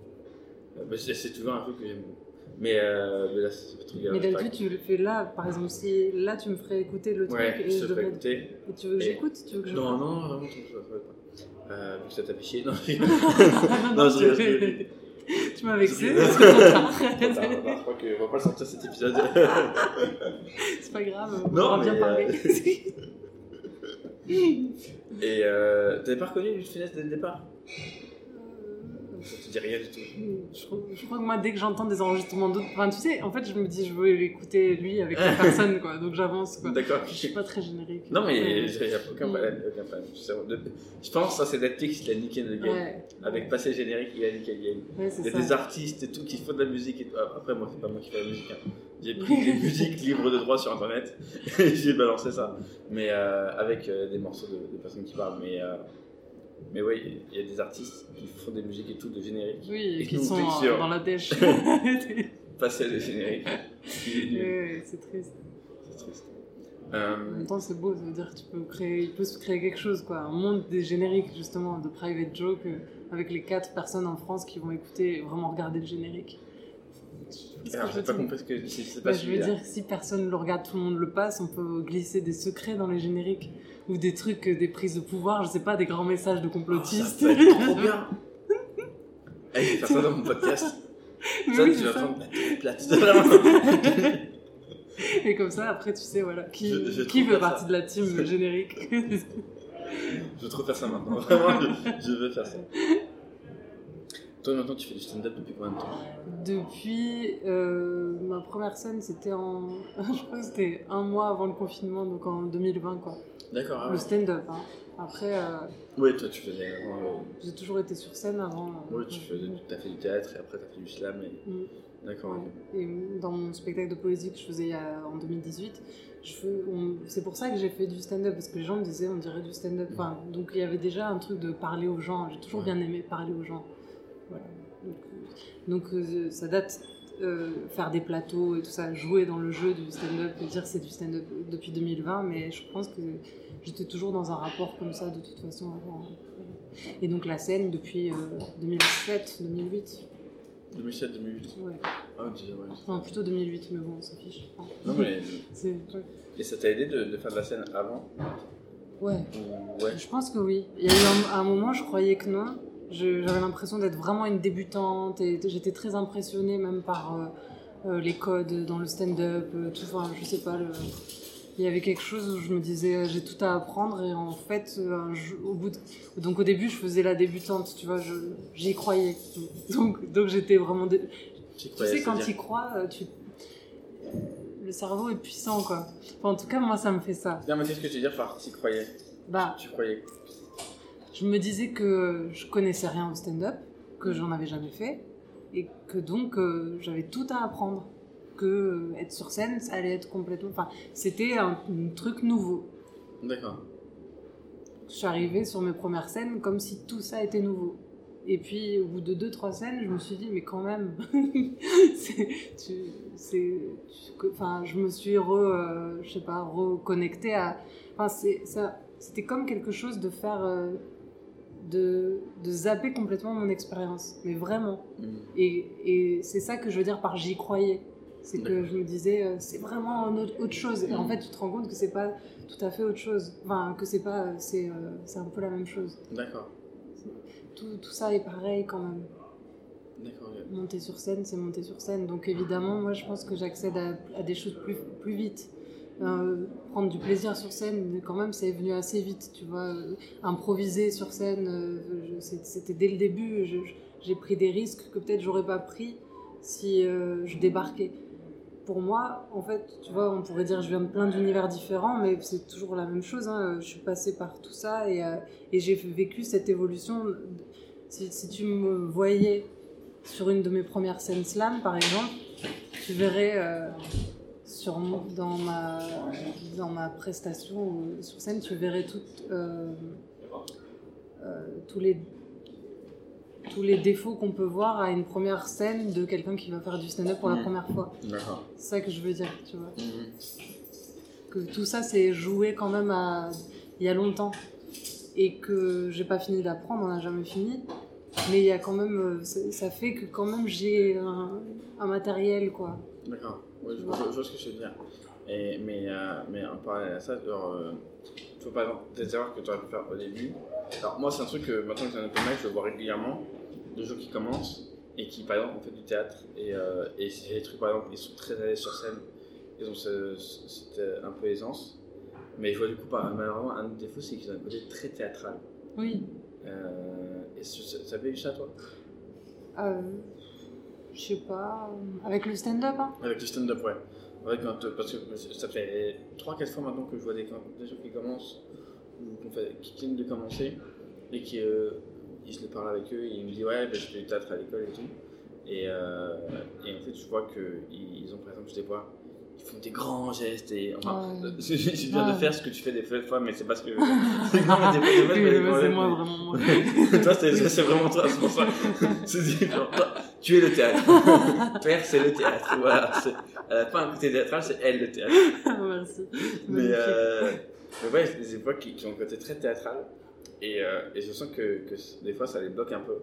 Bah, c'est toujours un jeu que j'aime beaucoup. Mais, euh, mais là, c'est pas grave. Mais d'habitude, tu le fais là, par exemple, si là tu me ferais écouter le truc Ouais, et je te devrais- écouter. Et tu veux que j'écoute Tu veux que je Non, non, vraiment, tu ne pas. Euh, vu que ça t'a fait chier. Non, je non, non, je tu- je m'as vexé, Je c'est trop tard. Je crois qu'on va pas le sortir cet épisode. C'est pas grave, on Non, aura bien mais, parlé. Et euh, t'avais pas reconnu de Funès dès le départ? Ça te dit rien du tout. Je, crois- je crois que moi, dès que j'entends des enregistrements d'autres, enfin, tu sais, en fait, je me dis, je veux l'écouter lui avec la personne, quoi. Donc j'avance, quoi. D'accord. Je suis pas très générique. Non, mais il n'y a aucun problème. Je pense que ça, c'est Netflix qui a niqué le game. Ouais. Avec passé générique, il a niqué le game. Ouais, Il y a ça. des artistes et tout qui font de la musique. Et tout. Après, moi, c'est pas moi qui fais la musique. hein. J'ai pris des musiques libres de droit sur internet et j'ai balancé ça. Mais euh, avec euh, des morceaux de, de personnes qui parlent. Mais, euh, mais oui, il y a des artistes qui font des musiques et tout de générique. Oui, et qui sont dans la dèche. passer le générique. Il est nul. Ouais, c'est triste. C'est triste. En Euh, même temps, c'est beau, ça veut dire que tu peux créer, il peut se créer quelque chose, quoi. Un monde des génériques, justement, de private joke, euh, avec les quatre personnes en France qui vont écouter vraiment regarder le générique. Alors, je j'ai pas compris ce que c'est c'est Bah, pas je veux dire, si personne le regarde, tout le monde le passe, on peut glisser des secrets dans les génériques. Ou des trucs, euh, des prises de pouvoir, je sais pas, des grands messages de Oh, ça complotistes. peut être trop bien. Eh, je vais faire ça dans mon podcast. Mais ça, oui, tu vas ça. prendre la Et comme ça, après, tu sais, voilà, qui, Je- je qui pas partie ça. de la team générique. Je veux trop faire ça maintenant. Vraiment, je, je veux faire ça. Toi, maintenant, tu fais du stand-up depuis combien de temps Depuis euh, ma première scène, c'était en. Je crois que c'était un mois avant le confinement, donc en 2020, quoi. D'accord, ah Le stand-up, hein. Après, euh, Ouais, toi, tu faisais avant. euh, j'ai toujours été sur scène avant. euh, Ouais, tu faisais, as fait du théâtre et après, tu as fait du slam. Et... Mm. D'accord, Ouais. Et dans mon spectacle de poésie que je faisais en 2018, je fais- on- c'est pour ça que j'ai fait du stand-up, parce que les gens me disaient on dirait du stand-up. Enfin, donc il y avait déjà un truc de parler aux gens. J'ai toujours bien aimé parler aux gens. Voilà. Donc, euh, donc, euh, ça date. euh, faire des plateaux et tout ça, jouer dans le jeu du stand-up, dire c'est du stand-up depuis 2020, mais je pense que j'étais toujours dans un rapport comme ça de toute façon avant. Et donc la scène depuis 2007, 2008. 2007, 2008. Ouais. Ah, disais, ouais. Enfin, plutôt 2008, mais bon, on s'en fiche. Non, mais. ouais. Et ça t'a aidé de, de faire de la scène avant? Ouais. Ou- Ouais. Je pense que oui. Il y a eu un, un moment, je croyais que non. J'avais l'impression d'être vraiment une débutante et j'étais très impressionnée même par euh, euh, les codes dans le stand-up, euh, tout. Enfin, je sais pas. le- Il y avait quelque chose où je me disais j'ai tout à apprendre et en fait, au bout de... donc au début, je faisais la débutante, tu vois, j'y croyais. Donc, donc j'étais vraiment. dé- Tu sais, quand tu crois, tu... le cerveau est puissant, quoi. Enfin, en tout cas, moi, ça me fait ça. Non, mais qu'est-ce que tu veux dire par t'y croyais Bah, Tu croyais je me disais que je connaissais rien au stand-up, que j'en avais jamais fait, et que donc euh, j'avais tout à apprendre. Que euh, être sur scène, ça allait être complètement. Enfin, c'était un, un truc nouveau. D'accord. Je suis arrivée sur mes premières scènes comme si tout ça était nouveau. Et puis, au bout de deux, trois scènes, je me suis dit, mais quand même, c'est, enfin, je me suis re, euh, je sais pas, reconnectée à, enfin, c'est, ça, c'était comme quelque chose de faire, de, de zapper complètement mon expérience, mais vraiment. Mm. Et, et c'est ça que je veux dire par j'y croyais. C'est que je me disais, euh, c'est vraiment autre, autre chose. Et en Mm. fait, tu te rends compte que c'est pas tout à fait autre chose. Enfin, que c'est pas, c'est, euh, c'est un peu la même chose. D'accord. tout, tout ça est pareil quand même. D'accord. Monter sur scène, c'est monter sur scène. Donc évidemment, moi je pense que j'accède à, à des choses plus, plus vite. Euh, prendre du plaisir sur scène, quand même, c'est venu assez vite, tu vois. Euh, improviser sur scène, euh, c'était dès le début. J'ai pris des risques que peut-être j'aurais pas pris si je débarquais. Pour moi, en fait, tu vois, on pourrait dire je viens de plein d'univers différents, mais c'est toujours la même chose. hein. Je suis passée par tout ça et, j'ai vécu cette évolution. Si, tu me voyais sur une de mes premières scènes slam, par exemple, tu verrais sur, dans, ma, dans ma prestation sur scène, tu verrais toutes, euh, euh, tous, les, tous les défauts qu'on peut voir à une première scène de quelqu'un qui va faire du stand-up pour la Mhm. première fois. D'accord. C'est ça que je veux dire, tu vois. Mhm. Que tout ça, c'est joué quand même à, il y a longtemps. Et que j'ai pas fini d'apprendre, on n'a jamais fini. Mais il y a quand même, euh, ça, ça fait que quand même j'ai un, un matériel, quoi. D'accord, ouais, je, je- je vois ce que tu veux dire. Et, mais, euh, mais en parallèle à ça, genre, euh, par exemple des erreurs que tu aurais pu faire au début. Alors moi c'est un truc que maintenant que j'ai un peu mal, je vois régulièrement, de gens qui commencent et qui par exemple ont fait du théâtre et, euh, et c'est des trucs par exemple, ils sont très l'aise sur scène, ils ont ce- ce- cette un peu aisance. Mais je vois du coup par, malheureusement un autre défaut c'est qu'ils ont un côté très théâtral. Oui. Euh, et ça, ça, ça avait eu ça toi? Euh, je sais pas, euh, avec le stand-up, hein. Avec le stand-up, ouais. Ouais, quand, euh, parce que ça fait 3-4 fois maintenant que je vois des, des gens qui commencent, ou qui viennent de commencer, et qui, euh, et je les parle avec eux, et ils me disent Ouais, ben, je fais du théâtre à l'école et tout. Et, euh, et en fait, je vois qu'ils ils ont, par exemple, je vois, ils font des grands gestes, et enfin, je je viens de faire ce que tu fais des fois, mais c'est parce que. non, mais c'est moi, vraiment moi. toi, c'est vraiment toi, c'est pour ça. C'est dit, genre, toi, tu es le théâtre. Père, c'est le théâtre. Voilà. n'a pas un côté théâtral, c'est elle le théâtre. Merci. Mais, euh, mais ouais, des époques qui, qui ont un côté très théâtral. Et, euh, et je sens que, que des fois, ça les bloque un peu.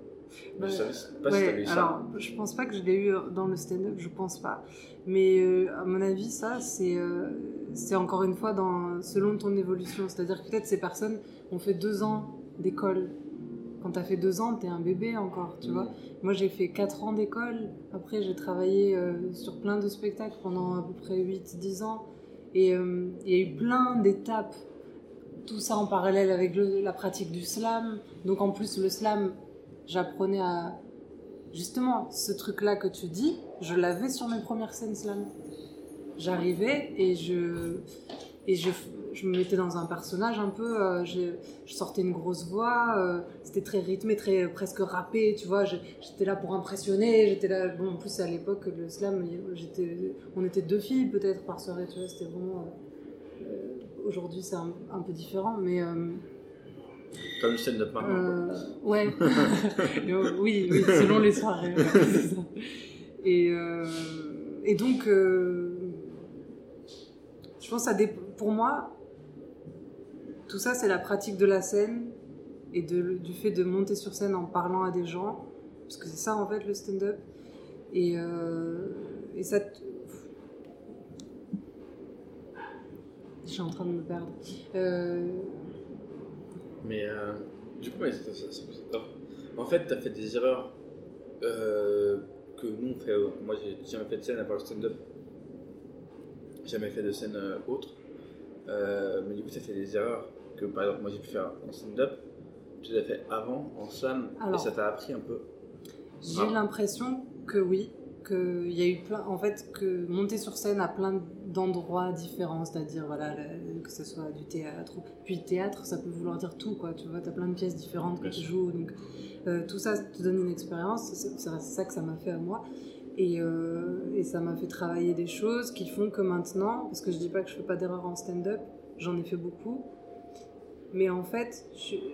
Bah, je savais pas si ouais, t'avais eu ça. alors, je pense pas que je l'ai eu dans le stand-up, je pense pas. Mais euh, à mon avis, ça, c'est euh, c'est encore une fois dans, selon ton évolution. C'est-à-dire que peut-être ces personnes ont fait deux ans d'école. Quand t'as fait deux ans, t'es un bébé encore, tu Mhm. vois. Moi, j'ai fait quatre ans d'école. Après, j'ai travaillé euh, sur plein de spectacles pendant à peu près 8-10 ans. Et euh, il y a eu plein d'étapes tout ça en parallèle avec la pratique du slam. Donc en plus, le slam, j'apprenais à... Justement, ce truc-là que tu dis, je l'avais sur mes premières scènes slam. J'arrivais et je... Et je, je me mettais dans un personnage un peu, euh, je, sortais une grosse voix, euh, c'était très rythmé, très presque rappé, tu vois, j'étais là pour impressionner, j'étais là, bon en plus à l'époque le slam, on était deux filles peut-être par soirée, tu vois, c'était vraiment, euh, aujourd'hui c'est un, un peu différent, mais euh, Comme le stand-up maintenant. euh, ouais, Euh, oui, oui, selon les soirées. ouais, c'est ça. Et, et donc, je pense que ça dép- pour moi, tout ça c'est la pratique de la scène et de, du fait de monter sur scène en parlant à des gens, parce que c'est ça en fait le stand-up. Et, euh, et ça. te- Je suis en train de me perdre. Euh, Mais euh, du coup, ouais, ça- ça- en fait, tu as fait des erreurs euh, que nous on fait. moi, j'ai jamais fait de scène à part le stand-up. Jamais fait de scène autre. Mais du coup, tu as fait des erreurs que par exemple, moi j'ai pu faire en stand-up. Tu les as fait avant en slam et ça t'a appris un peu. J'ai Ah. l'impression que oui, qu'il y a eu plein, en fait, que monter sur scène à plein d'endroits différents, c'est-à-dire voilà, que ce soit du théâtre, ou- puis théâtre, ça peut vouloir dire tout, quoi. Tu vois, t'as plein de pièces différentes que Bien tu sûr. joues, donc euh, tout ça te donne une expérience. C'est ça que ça m'a fait à moi. Et, euh, et ça m'a fait travailler des choses qui font que maintenant, parce que je dis pas que je fais pas d'erreur en stand-up, j'en ai fait beaucoup. Mais en fait,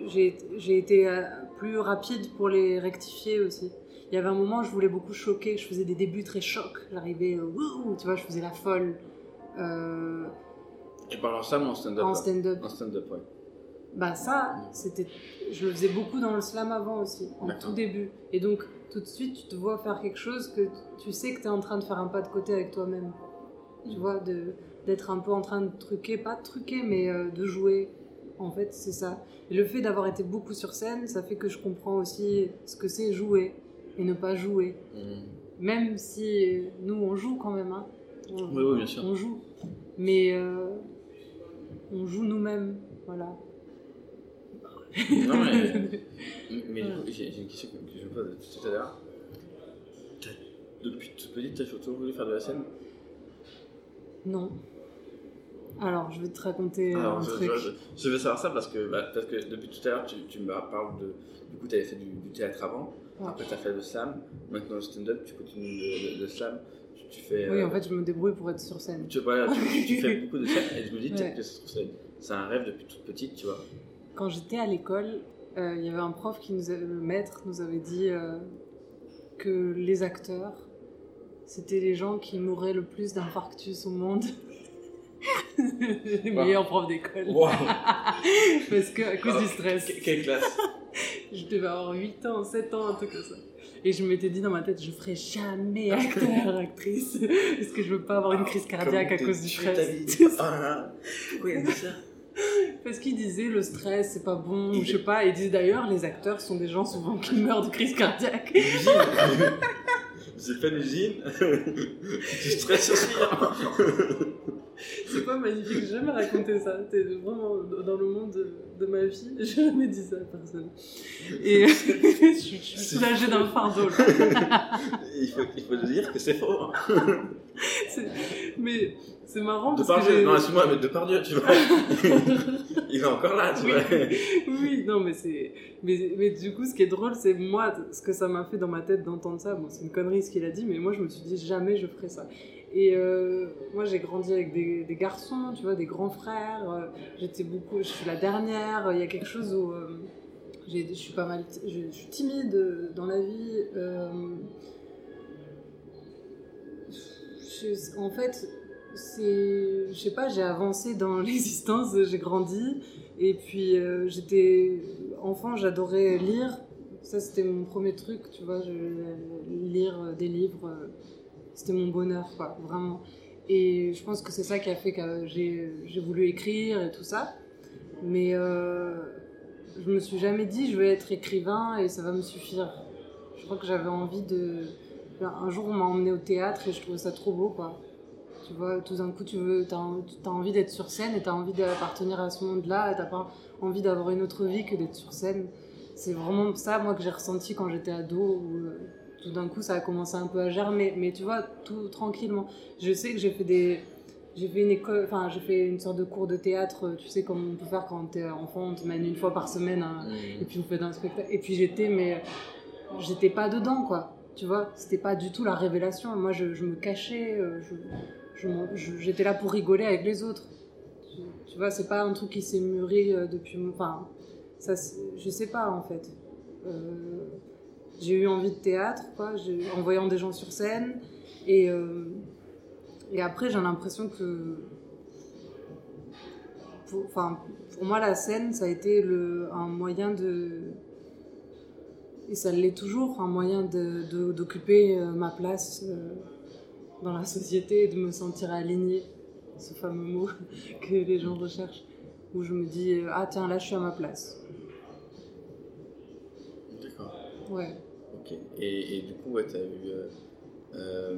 j'ai été euh, plus rapide pour les rectifier aussi. Il y avait un moment, je voulais beaucoup choquer, je faisais des débuts très chocs. J'arrivais, euh, tu vois, je faisais la folle. Euh, Tu parles en slam ou en stand-up en stand-up. En stand-up, ouais. Bah ça, c'était, je le faisais beaucoup dans le slam avant aussi, en tout début. Et donc, tout de suite, tu te vois faire quelque chose que tu sais que tu es en train de faire un pas de côté avec toi-même. Tu vois, de, d'être un peu en train de truquer, pas de truquer, mais euh, de jouer. En fait, c'est ça. Et le fait d'avoir été beaucoup sur scène, ça fait que je comprends aussi ce que c'est jouer et ne pas jouer. Mm. Même si nous, on joue quand même. Hein. On, Oui, oui, bien sûr. on joue. Mais euh, on joue nous-mêmes. Voilà. Non, mais. mais j'ai une question que je me pose tout à l'heure. Depuis toute petite, t'as toujours voulu faire de la scène? Non. Alors, je vais te raconter Alors, un je, truc. je- je- je veux savoir ça parce que, bah, parce que depuis tout à l'heure, tu, tu me parles de. Du coup, tu avais fait du, du théâtre avant. Après, tu as fait le slam, maintenant le stand-up, tu continues le, le- le slam, tu, tu fais. Oui, euh, en fait, je me débrouille pour être sur scène. tu, voilà, tu, tu fais beaucoup de scènes et je me dis peut-être que c'est un rêve depuis toute petite, tu vois. Quand j'étais à l'école, euh, il y avait un prof qui nous avait, le maître nous avait dit euh, que les acteurs, c'était les gens qui mouraient le plus d'infarctus au monde. le meilleur prof d'école. Wow. Parce que à cause Oh, du stress. que- Quelle classe Je devais avoir 8 ans, 7 ans, un truc comme ça. Et je m'étais dit dans ma tête, je ferai jamais acteur, actrice, parce que je veux pas avoir une crise cardiaque à cause du stress. Oh là là. Pourquoi il a dit ça Parce qu'il disait le stress c'est pas bon, je sais pas. Il disait d'ailleurs les acteurs sont des gens souvent qui meurent de crise cardiaque. J'ai fait l'usine, du stress aussi. hein. C'est pas magnifique, j'ai jamais raconté ça. T'es vraiment dans le monde de, de ma vie, j'ai jamais dit ça à personne. Et je suis soulagée d'un fardeau il, faut, il faut dire que c'est faux. Mais c'est marrant De parce que non, excuse-moi, mais de par Dieu, tu vois. il est encore là, tu Oui. vois. Oui, non, mais c'est. Mais, mais du coup, ce qui est drôle, c'est moi, ce que ça m'a fait dans ma tête d'entendre ça. Bon, c'est une connerie ce qu'il a dit, mais moi, je me suis dit jamais je ferai ça. Et euh, moi, j'ai grandi avec des, garçons, tu vois, des grands frères. euh, J'étais beaucoup. Je suis la dernière. Il y a quelque chose où. euh, je suis pas mal. Je, suis timide dans la vie. euh, en fait, c'est. Je sais pas, j'ai avancé dans l'existence, j'ai grandi. Et puis, j'étais. Enfant, j'adorais lire. Ça, c'était mon premier truc, tu vois. Lire des livres, c'était mon bonheur, quoi, vraiment. Et je pense que c'est ça qui a fait que j'ai voulu écrire et tout ça. Mais euh, je me suis jamais dit, je vais être écrivain et ça va me suffire. Je crois que j'avais envie de. Un jour, on m'a emmené au théâtre et je trouvais ça trop beau, quoi. Tu vois, tout d'un coup, tu veux, t'as, as envie d'être sur scène et t'as envie d'appartenir à ce monde-là et t'as pas envie d'avoir une autre vie que d'être sur scène. C'est vraiment ça, moi, que j'ai ressenti quand j'étais ado, euh, tout d'un coup, ça a commencé un peu à germer. Mais tu vois, tout tranquillement. Je sais que j'ai fait des. J'ai fait une école, enfin, j'ai fait une sorte de cours de théâtre, tu sais, comme on peut faire quand t'es enfant, on te mène une fois par semaine, hein, et puis on fait un spectacle. Et puis j'étais, mais j'étais pas dedans, quoi. Tu vois, c'était pas du tout la révélation. Moi, je, je me cachais, euh, je, j'étais là pour rigoler avec les autres. Tu, tu vois, c'est pas un truc qui s'est mûri euh, depuis. mon- Enfin, ça, je sais pas en fait. Euh, j'ai eu envie de théâtre, quoi, en voyant des gens sur scène. Et, euh, et après, j'ai l'impression que. Pour, enfin, pour moi, la scène, ça a été le, un moyen de. Et ça l'est toujours, un moyen de- de- d'occuper euh, ma place euh, dans la société et de me sentir alignée. Ce fameux mot que les gens recherchent. Où je me dis, ah tiens, là, je suis à ma place. D'accord. Ouais. Ok. Et, et du coup, ouais, t'as eu. euh, euh,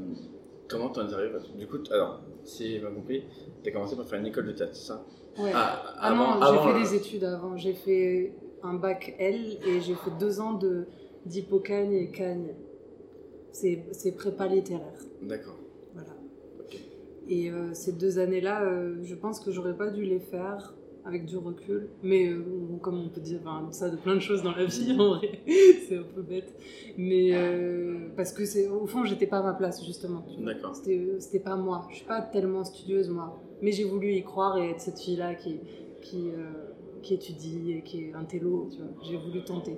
comment t'en es arrivé Du coup, alors, si j'ai bien compris, t'as commencé par faire une école de théâtre, c'est ça Ouais. Ah, Ah avant- non, avant, j'ai fait euh, des études avant. J'ai fait un bac L et j'ai fait deux ans de d'hypocagne et cagne. C'est c'est prépa littéraire. D'accord. Voilà. Et euh, ces deux années-là, euh, je pense que j'aurais pas dû les faire avec du recul. Mais euh, comme on peut dire enfin, ça de plein de choses dans la vie, en vrai, c'est un peu bête. Mais euh, parce que c'est au fond, j'étais pas à ma place justement. tu. D'accord. C'était c'était pas moi. Je suis pas tellement studieuse moi. Mais j'ai voulu y croire et être cette fille-là qui qui euh, qui étudie et qui est un télo. Tu vois. J'ai voulu tenter.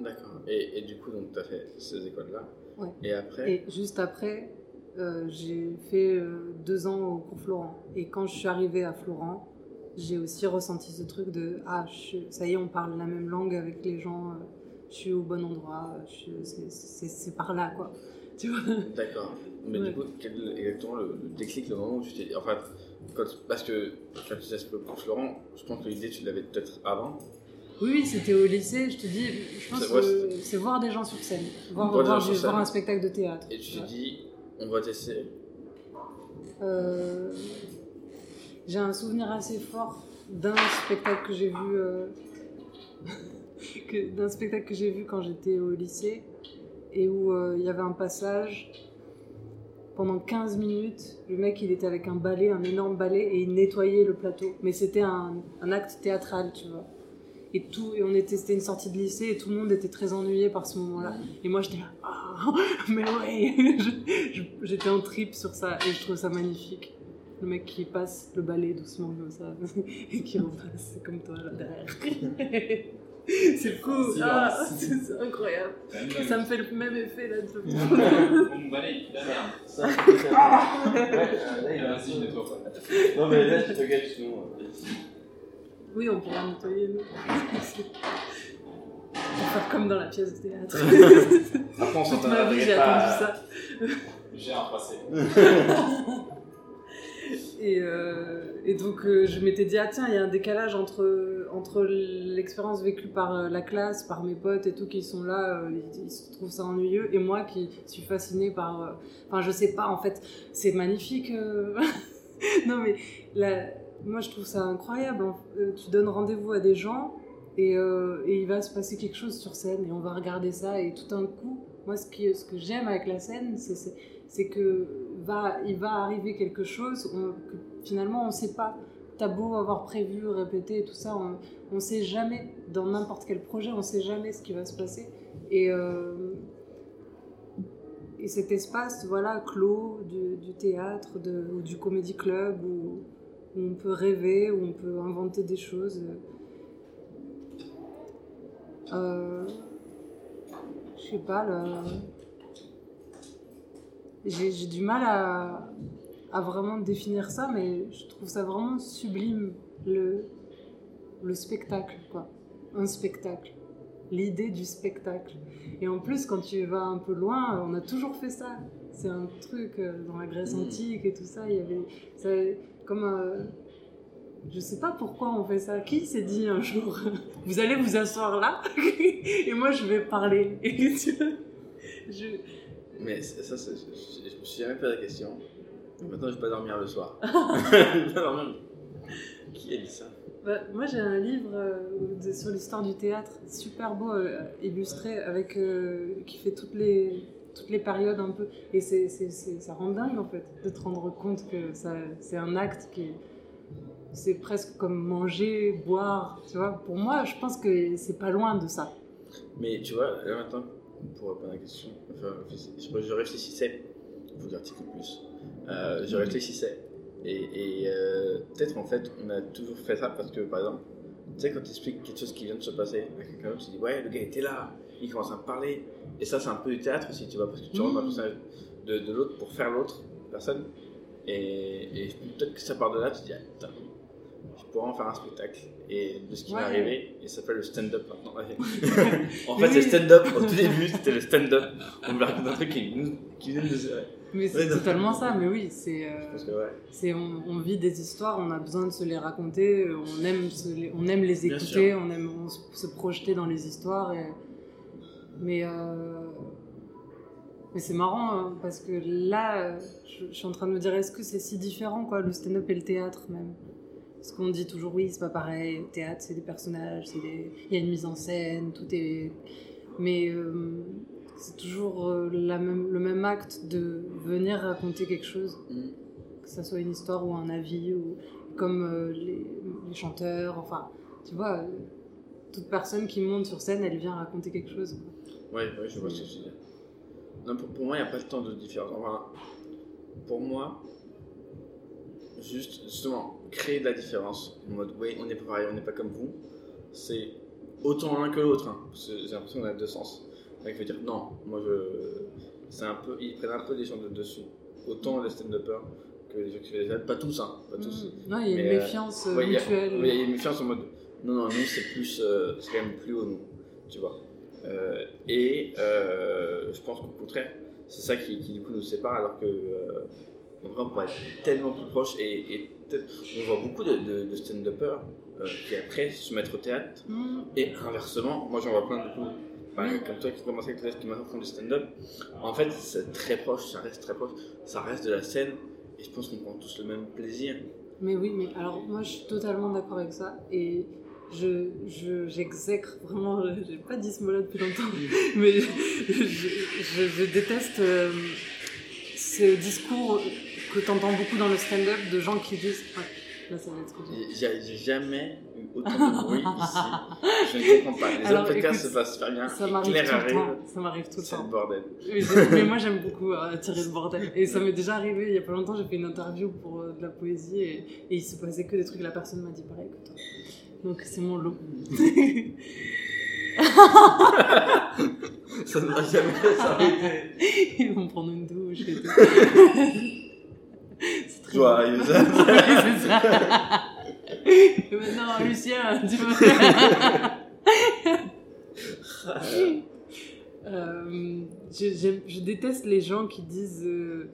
D'accord. Et, et du coup, donc, t'as fait ces écoles-là. Ouais. Et après Et juste après, euh, j'ai fait euh, deux ans au cours Florent. Et quand je suis arrivée à Florent, j'ai aussi ressenti ce truc de ah, je- ça y est, on parle la même langue avec les gens, euh, je suis au bon endroit, suis- c'est- par là, quoi. Tu vois? D'accord. Mais Ouais. du coup, quel est exactement le, le déclic, le moment où tu t'es. Enfin, quand- parce que quand tu t'es pour Florent, je pense que l'idée tu l'avais peut-être avant. Oui, c'était au lycée, je te dis, je pense que c'est voir des gens sur scène, voir, Voir voir gens du- sur scène. voir un spectacle de théâtre. Et tu t'es Ouais. dit, on va tester. Euh, j'ai un souvenir assez fort d'un spectacle que j'ai vu euh, d'un spectacle que j'ai vu quand j'étais au lycée et où euh, il y avait un passage pendant 15 minutes. Le mec il était avec un balai un énorme balai et il nettoyait le plateau. Mais c'était un, acte théâtral tu vois. Et tout et on était c'était une sortie de lycée et tout le monde était très ennuyé par ce moment-là. Et moi j'étais là Ah, mais ouais j'étais en trip sur ça et je trouve ça magnifique le mec qui passe le balai doucement comme ça et qui repasse comme toi là derrière. C'est fou. Ah, c'est incroyable. Ça me fait le même effet là de Mon balai, la merde. Vas-y, nettoie pas. Non, mais là, tu te gagnes sinon. euh, oui on pourra nettoyer nous. Comme dans la pièce de théâtre. Après, on toute ma vie j'ai attendu ça. J'ai un passé. Et, euh, et donc euh, je m'étais dit, ah tiens, il y a un décalage entre, entre l'expérience vécue par euh, la classe, par mes potes et tout qui sont là, ils, ils trouvent ça ennuyeux, et moi qui suis fascinée par... Enfin, je sais pas, en fait, c'est magnifique. non mais moi je trouve ça incroyable. tu donnes rendez-vous à des gens et, euh, et il va se passer quelque chose sur scène et on va regarder ça et tout d'un coup, moi ce, que j'aime avec la scène, c'est- que va, il va arriver quelque chose que finalement on ne sait pas. T'as beau avoir prévu, répété tout ça, on ne sait jamais, dans n'importe quel projet, on ne sait jamais ce qui va se passer. Et, euh, et cet espace, voilà, clos du, théâtre ou du comédie club, où, on peut rêver, où on peut inventer des choses. Je sais pas, j'ai du mal à, à vraiment définir ça, mais je trouve ça vraiment sublime, le, le spectacle, quoi. Un spectacle. L'idée du spectacle. Et en plus, quand tu vas un peu loin, on a toujours fait ça. C'est un truc euh, dans la Grèce antique et tout ça. Il y avait ça, comme euh, je sais pas pourquoi on fait ça. Qui s'est dit un jour, vous allez vous asseoir là et moi je vais parler. Je, Mais ça, c'est- je, me suis jamais posé la question. Maintenant, je vais pas dormir le soir. Qui a dit ça? Bah, moi, j'ai un livre euh, de- sur l'histoire du théâtre, super beau, euh, illustré, avec, euh, qui fait toutes les, toutes les périodes un peu. Et c'est, ça rend dingue, en fait, de te rendre compte que ça, c'est un acte qui est. C'est presque comme manger, boire, tu vois. Pour moi, je pense que c'est pas loin de ça. Mais tu vois, là maintenant, pour répondre à la question, enfin, je, je réfléchissais, il faut que j'articule plus, euh, je réfléchissais, et, et euh, peut-être en fait, on a toujours fait ça parce que par exemple, tu sais, quand tu expliques quelque chose qui vient de se passer à quelqu'un tu dis ouais, le gars était là, il commence à me parler, et ça, c'est un peu du théâtre aussi, tu vois, parce que tu rentres dans le personnage de, de l'autre pour faire l'autre personne, et, et peut-être que ça part de là, tu te dis, ah, putain, je pourrais en faire un spectacle. Et de ce qui m'est Ouais. arrivé, il s'appelle le stand-up maintenant. en fait, c'est stand-up. Au tout début, c'était le stand-up. On me raconte un truc qui, nous- qui vient de se. Mais c'est Ouais, totalement ça, mais oui, c'est. euh, ouais. on, on vit des histoires, on a besoin de se les raconter, on aime, se les, on aime les écouter, on aime on se, projeter dans les histoires. Et, mais euh, mais c'est marrant hein, parce que là, euh, je, je suis en train de me dire, est-ce que c'est si différent, quoi, le stand-up et le théâtre même? Parce qu'on dit toujours, oui, c'est pas pareil, le théâtre, c'est des personnages, c'est des- il y a une mise en scène, tout est. Mais euh, c'est toujours euh, la même, le même acte de venir raconter quelque chose que ça soit une histoire ou un avis, ou comme euh, les, les chanteurs, enfin, tu vois, toute personne qui monte sur scène, elle vient raconter quelque chose. Ouais, ouais, je vois ce que tu veux. Non, pour, pour moi, il n'y a pas tant de différence. Enfin, pour moi, juste, justement, créer de la différence. En mode, oui, on n'est pas pareil, on n'est pas comme vous. C'est autant l'un que l'autre. hein, parce que j'ai l'impression qu'on a deux sens. Le mec veut dire, non, moi, je. C'est un peu. Ils prennent un peu les gens de dessus. Autant les stand-uppers que les gens qui font les Pas tous, hein. Pas tous. Mm. Non, il y a une Mais, méfiance, euh, ouais, il y a- mutuelle. Il y a une méfiance en mode non, non, nous c'est plus. euh, c'est quand même plus haut, nous. Tu vois. Euh, et euh, je pense qu'au contraire, c'est ça qui, qui, du coup nous sépare alors que. Vraiment pour être tellement plus proche et, on voit beaucoup de, de, de stand-uppers euh, qui après se mettent au théâtre. Mm. et inversement, moi j'en vois plein du coup, enfin, comme toi qui commence avec le qui maintenant font du stand-up, en fait c'est très proche, ça reste très proche, ça reste de la scène et je pense qu'on prend tous le même plaisir. Mais oui, mais alors moi je suis totalement d'accord avec ça et je je- j'exècre vraiment, euh, j'ai pas dit ce mot-là depuis longtemps, mais je, je- je- je déteste euh, ce discours que t'entends beaucoup dans le stand-up de gens qui disent. Ouais, là ça va être. J'ai jamais eu autant de bruit ici, je ne comprends pas. Les Alors, autres podcasts écoute, se passent super bien, Ça m'arrive Claire tout le temps. Ça m'arrive tout le c'est temps. le bordel. Mais, mais moi j'aime beaucoup euh, tirer le bordel. Et ça m'est déjà arrivé il y a pas longtemps, j'ai fait une interview pour euh, de la poésie et, et il se passait que des trucs, la personne m'a dit pareil que toi. Donc c'est mon lot. Ça ne va jamais s'arrêter. Ils vont prendre une douche et tout. Oui, c'est ça. Et maintenant, Lucien, tu veux. Euh, je, déteste les gens qui disent euh,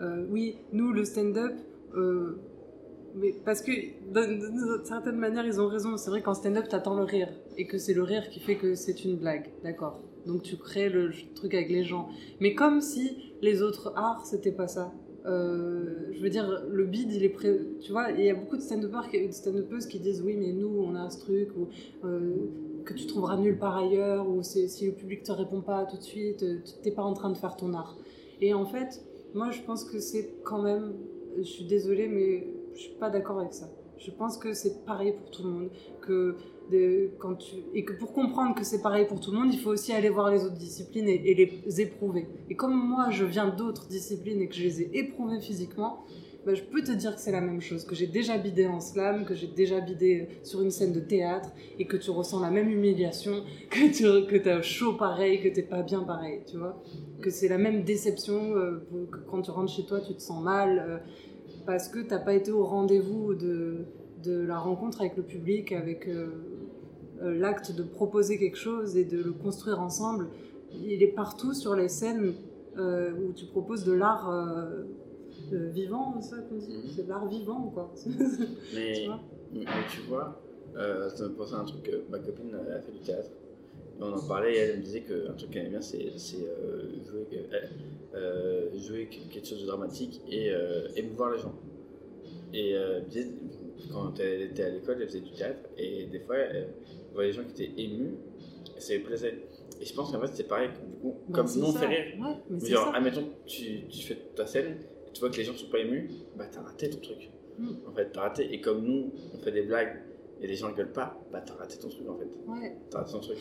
euh, oui, nous le stand-up, euh, mais parce que d'une d'une certaine manière ils ont raison. C'est vrai qu'en stand-up t'attends le rire et que c'est le rire qui fait que c'est une blague, d'accord. Donc tu crées le truc avec les gens, mais comme si les autres arts c'était pas ça. Euh, je veux dire, le bid, il est prêt. Tu vois, il y a beaucoup de stand-uppers, qui- de stand-uppeuses qui disent oui, mais nous, on a ce truc, ou euh, que tu trouveras nulle part ailleurs, ou si le public te répond pas tout de suite, euh, t'es pas en train de faire ton art. Et en fait, moi, je pense que c'est quand même. Je suis désolée, mais je suis pas d'accord avec ça. Je pense que c'est pareil pour tout le monde. Que quand tu, et que pour comprendre que c'est pareil pour tout le monde, il faut aussi aller voir les autres disciplines et, et les éprouver. Et comme moi, je viens d'autres disciplines et que je les ai éprouvées physiquement, bah, je peux te dire que c'est la même chose, que j'ai déjà bidé en slam, que j'ai déjà bidé sur une scène de théâtre, et que tu ressens la même humiliation, que tu que as chaud pareil, que t'es pas bien pareil, tu vois. Que c'est la même déception, euh, que quand tu rentres chez toi, tu te sens mal, euh, parce que t'as pas été au rendez-vous de, de la rencontre avec le public, avec euh, euh, l'acte de proposer quelque chose et de le construire ensemble. Il est partout sur les scènes euh, où tu proposes de l'art euh, vivant, c'est ça C'est de l'art vivant, quoi. Mais Tu vois? mais tu vois, ça me pensait à un truc, ma copine a fait du théâtre, on en parlait, et elle me disait qu'un truc qu'elle aimait bien, c'est euh, jouer, euh, euh, jouer quelque chose de dramatique et euh, émouvoir les gens. Et disait, quand elle était à l'école, elle faisait du théâtre, et des fois, elle voyait les gens qui étaient émus, et ça lui plaisait. Et je pense qu'en fait, c'est pareil, du coup, comme nous on fait rire. Ouais, mais genre, ça. admettons, tu, tu fais ta scène, et tu vois que les gens sont pas émus, bah t'as raté ton truc. Mm. En fait, t'as raté. Et comme nous, on fait des blagues et les gens rigolent pas, bah t'as raté ton truc en fait. Ouais. T'as raté ton truc.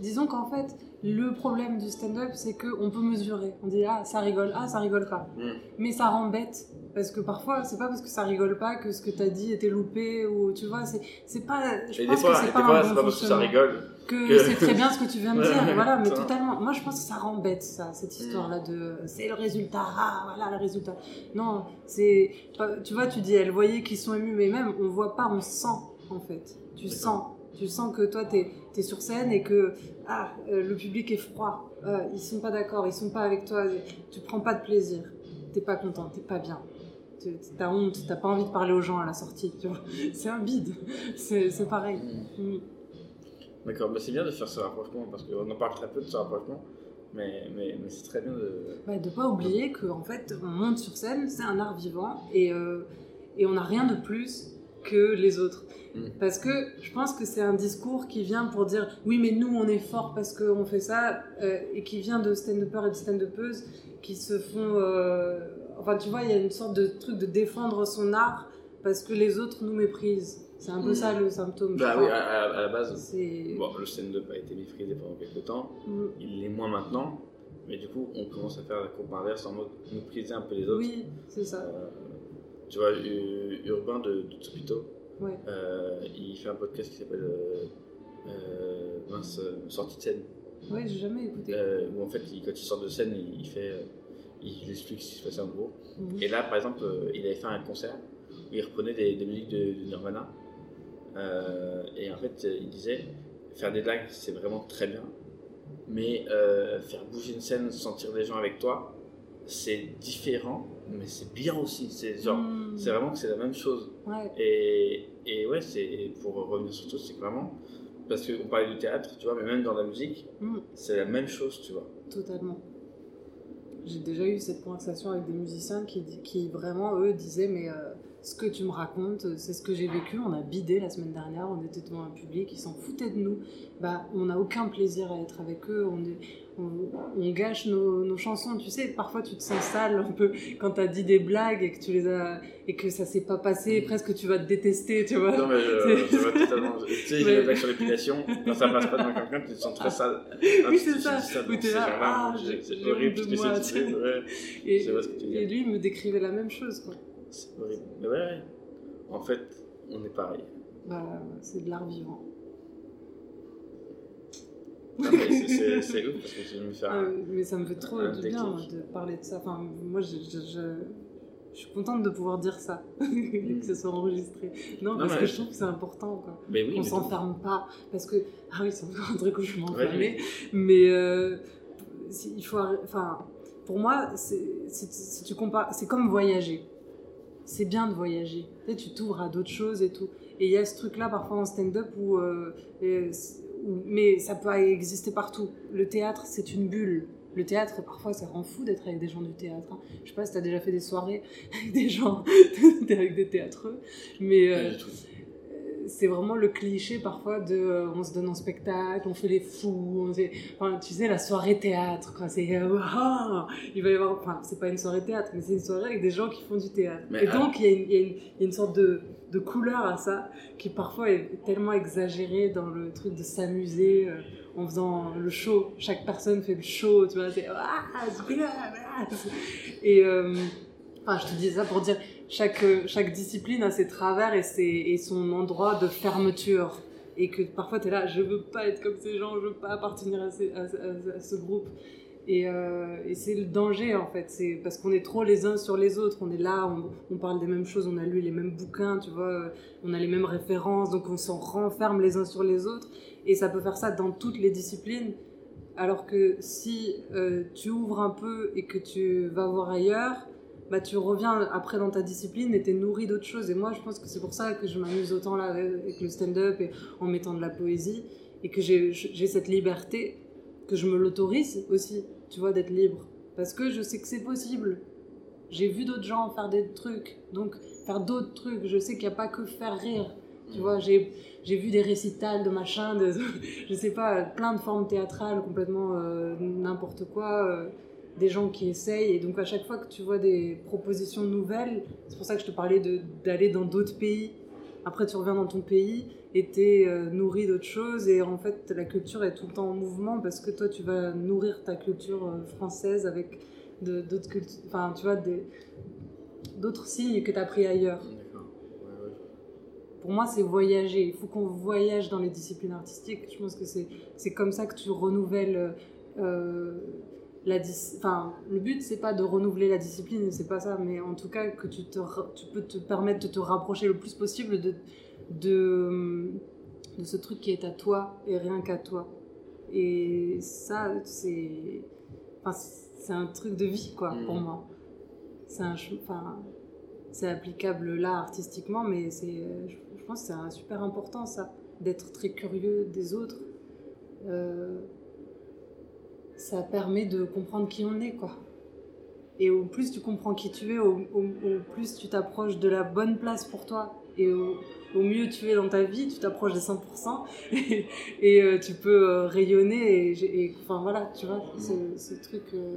Disons qu'en fait, le problème du stand-up, c'est qu'on peut mesurer. On dit, ah, ça rigole, ah, ça rigole pas. Mm. Mais ça rend bête. Parce que parfois, c'est pas parce que ça rigole pas que ce que t'as dit était loupé ou tu vois, c'est pas. Je Et des pense fois, que c'est des pas fois, c'est bon pas parce que ça rigole Que, que- c'est très bien ce que tu viens de dire, ouais, voilà, mais totalement. Moi, je pense que ça rend bête, ça, cette Mm. histoire-là de c'est le résultat, ah, voilà le résultat. Non, c'est. Tu vois, tu dis, elle voyait qu'ils sont émus, mais même, on voit pas, on sent, en fait. Tu sens. Tu sens que toi, t'es es sur scène et que ah, euh, le public est froid. Euh, ils sont pas d'accord, ils sont pas avec toi. Tu prends pas de plaisir. T'es pas content, t'es pas bien. Tu- T'as honte, t'as pas envie de parler aux gens à la sortie. tu. C'est un bide. C'est pareil. Mm. D'accord, mais c'est bien de faire ce rapprochement parce qu'on en parle très peu de ce rapprochement, mais, mais, mais c'est très bien de. Ouais, de pas oublier qu'en en fait, on monte sur scène, c'est un art vivant et, euh, et on n'a rien de plus que les autres. Mm. Parce que je pense que c'est un discours qui vient pour dire oui, mais nous on est fort parce qu'on fait ça, euh, et qui vient de stand-uppers et de stand-uppeuses qui se font. euh, Enfin, tu vois, il y a une sorte de truc de défendre son art parce que les autres nous méprisent. C'est un peu Mm. ça le symptôme. Bah oui, à, à- à la base, C'est- bon, le stand-up a été méprisé pendant quelques temps, Mm. il l'est moins maintenant, mais du coup, on commence à faire la courbe inverse en mode mépriser un peu les autres. Oui, c'est ça. Euh, tu vois, Urbain de, de Ouais. euh, il fait un podcast qui s'appelle euh, euh, mince, Sortie de scène. Ouais, j'ai jamais écouté. Où en fait, il- quand il sort de scène, il, il fait, il explique ce qui se passait en gros. Mhm. Et là, par exemple, il avait fait un concert où il reprenait des, des musiques de, de Nirvana. Et en fait, il disait faire des blagues, c'est vraiment très bien, mais faire bouger une scène, sentir les gens avec toi, c'est différent mais c'est bien aussi. C'est genre, Mm. c'est vraiment que c'est la même chose. Ouais. Et, et ouais, c'est pour revenir sur tout, c'est que vraiment, parce qu'on parlait du théâtre, tu vois, mais même dans la musique, Mm. c'est la même chose, tu vois. Totalement. J'ai déjà eu cette conversation avec des musiciens qui, qui vraiment, eux, disaient Mais euh, ce que tu me racontes, c'est ce que j'ai vécu. On a bidé la semaine dernière, on était devant un public, ils s'en foutaient de nous. Bah, on n'a aucun plaisir à être avec eux, on, est- on, on gâche nos, nos chansons. Tu sais, parfois tu te sens sale un peu quand t'as dit des blagues et que, tu les as, et que ça s'est pas passé, presque tu vas te détester, tu vois. Non, mais je, je vois totalement. Tu sais, j'ai des blagues sur l'épilation, quand ça passe pas dans quelqu'un, tu te sens très sale. Oui, c'est ça. T'es là, ah, c'est j'ai horrible, sais. Je vois ce que tu veux et lui, il me décrivait la même chose, quoi. C'est horrible. Mais ouais, ouais. En fait, on est pareil. Bah, c'est de l'art vivant. C'est- ouf parce que je me fais Ah, un. mais ça me fait trop du bien moi, de parler de ça. Enfin, moi, je, je, je- je suis contente de pouvoir dire ça, que ce soit enregistré. Non, Non, parce que je- trouve que c'est important, quoi. Mais oui, mais s'enferme pas. Parce que, ah oui, c'est encore un truc où je. Ouais, Mais euh, il faut. Enfin, pour moi, c'est si, si tu compares, c'est comme voyager. C'est bien de voyager. Tu tu t'ouvres à d'autres choses et tout. Et il y a ce truc-là parfois en stand-up où, euh, où- mais ça peut exister partout. Le théâtre, c'est une bulle. Le théâtre, parfois, ça rend fou d'être avec des gens du théâtre. hein. Je sais pas si t'as déjà fait des soirées avec des gens, avec des théâtreux, mais euh. C'est vraiment le cliché parfois de euh, on se donne en spectacle, on fait les fous, on fait- enfin, tu sais, la soirée théâtre, quoi. C'est, euh, ah il va y avoir, enfin, c'est pas une soirée théâtre, mais c'est une soirée avec des gens qui font du théâtre. Mais, Et donc, il y, a une- il y y a une sorte de, de couleur à ça qui parfois est tellement exagérée dans le truc de s'amuser euh, en faisant le show. Chaque personne fait le show, tu vois, c'est ah, c'est bien, ah. Et enfin, je te dis ça pour dire chaque, chaque discipline a ses travers et, ses, et son endroit de fermeture. Et que parfois tu es là, je veux pas être comme ces gens, je veux pas appartenir à, ces- à ce groupe. Et, euh, et c'est le danger en fait, c'est parce qu'on est trop les uns sur les autres, on est là, on, on parle des mêmes choses, on a lu les mêmes bouquins, tu vois, euh, on a les mêmes références, donc on s'en renferme les uns sur les autres. Et ça peut faire ça dans toutes les disciplines. Alors que si euh, tu ouvres un peu et que tu vas voir ailleurs, bah, tu reviens après dans ta discipline et t'es nourri d'autres choses. Et moi, je pense que c'est pour ça que je m'amuse autant là avec le stand-up et en mettant de la poésie et que j'ai cette liberté, que je me l'autorise aussi, tu vois, d'être libre. Parce que je sais que c'est possible. J'ai vu d'autres gens faire des trucs, donc faire d'autres trucs. Je sais qu'il n'y a pas que faire rire. Tu vois, j'ai vu des récitals de machin, de, je sais pas, plein de formes théâtrales, complètement euh, n'importe quoi, euh, des gens qui essayent. Et donc à chaque fois que tu vois des propositions nouvelles, c'est pour ça que je te parlais d'aller dans d'autres pays. Après tu reviens dans ton pays et t'es euh, nourri d'autres choses. Et en fait la culture est tout le temps en mouvement parce que toi tu vas nourrir ta culture euh, française avec d'autres cultures, enfin tu vois, d'autres signes que tu as pris ailleurs. D'accord. Ouais, ouais. Pour moi, c'est voyager. Il faut qu'on voyage dans les disciplines artistiques. Je pense que c'est c'est comme ça que tu renouvelles euh, la dis- Enfin, le but, c'est pas de renouveler la discipline, c'est pas ça, mais en tout cas que tu, te ra- tu peux te permettre de te rapprocher le plus possible de, de, de ce truc qui est à toi et rien qu'à toi. Et ça, c'est enfin, un truc de vie, quoi, pour Mhm. moi. C'est enfin, applicable là artistiquement, mais c'est, je, pense que c'est super important ça, d'être très curieux des autres. Euh, ça permet de comprendre qui on est, quoi. Et au plus tu comprends qui tu es, au, au- au plus tu t'approches de la bonne place pour toi. Et au, au mieux tu es dans ta vie, tu t'approches des 100%, et, et, euh, tu peux euh, rayonner. Et, enfin voilà, tu vois, ce, ce truc. euh,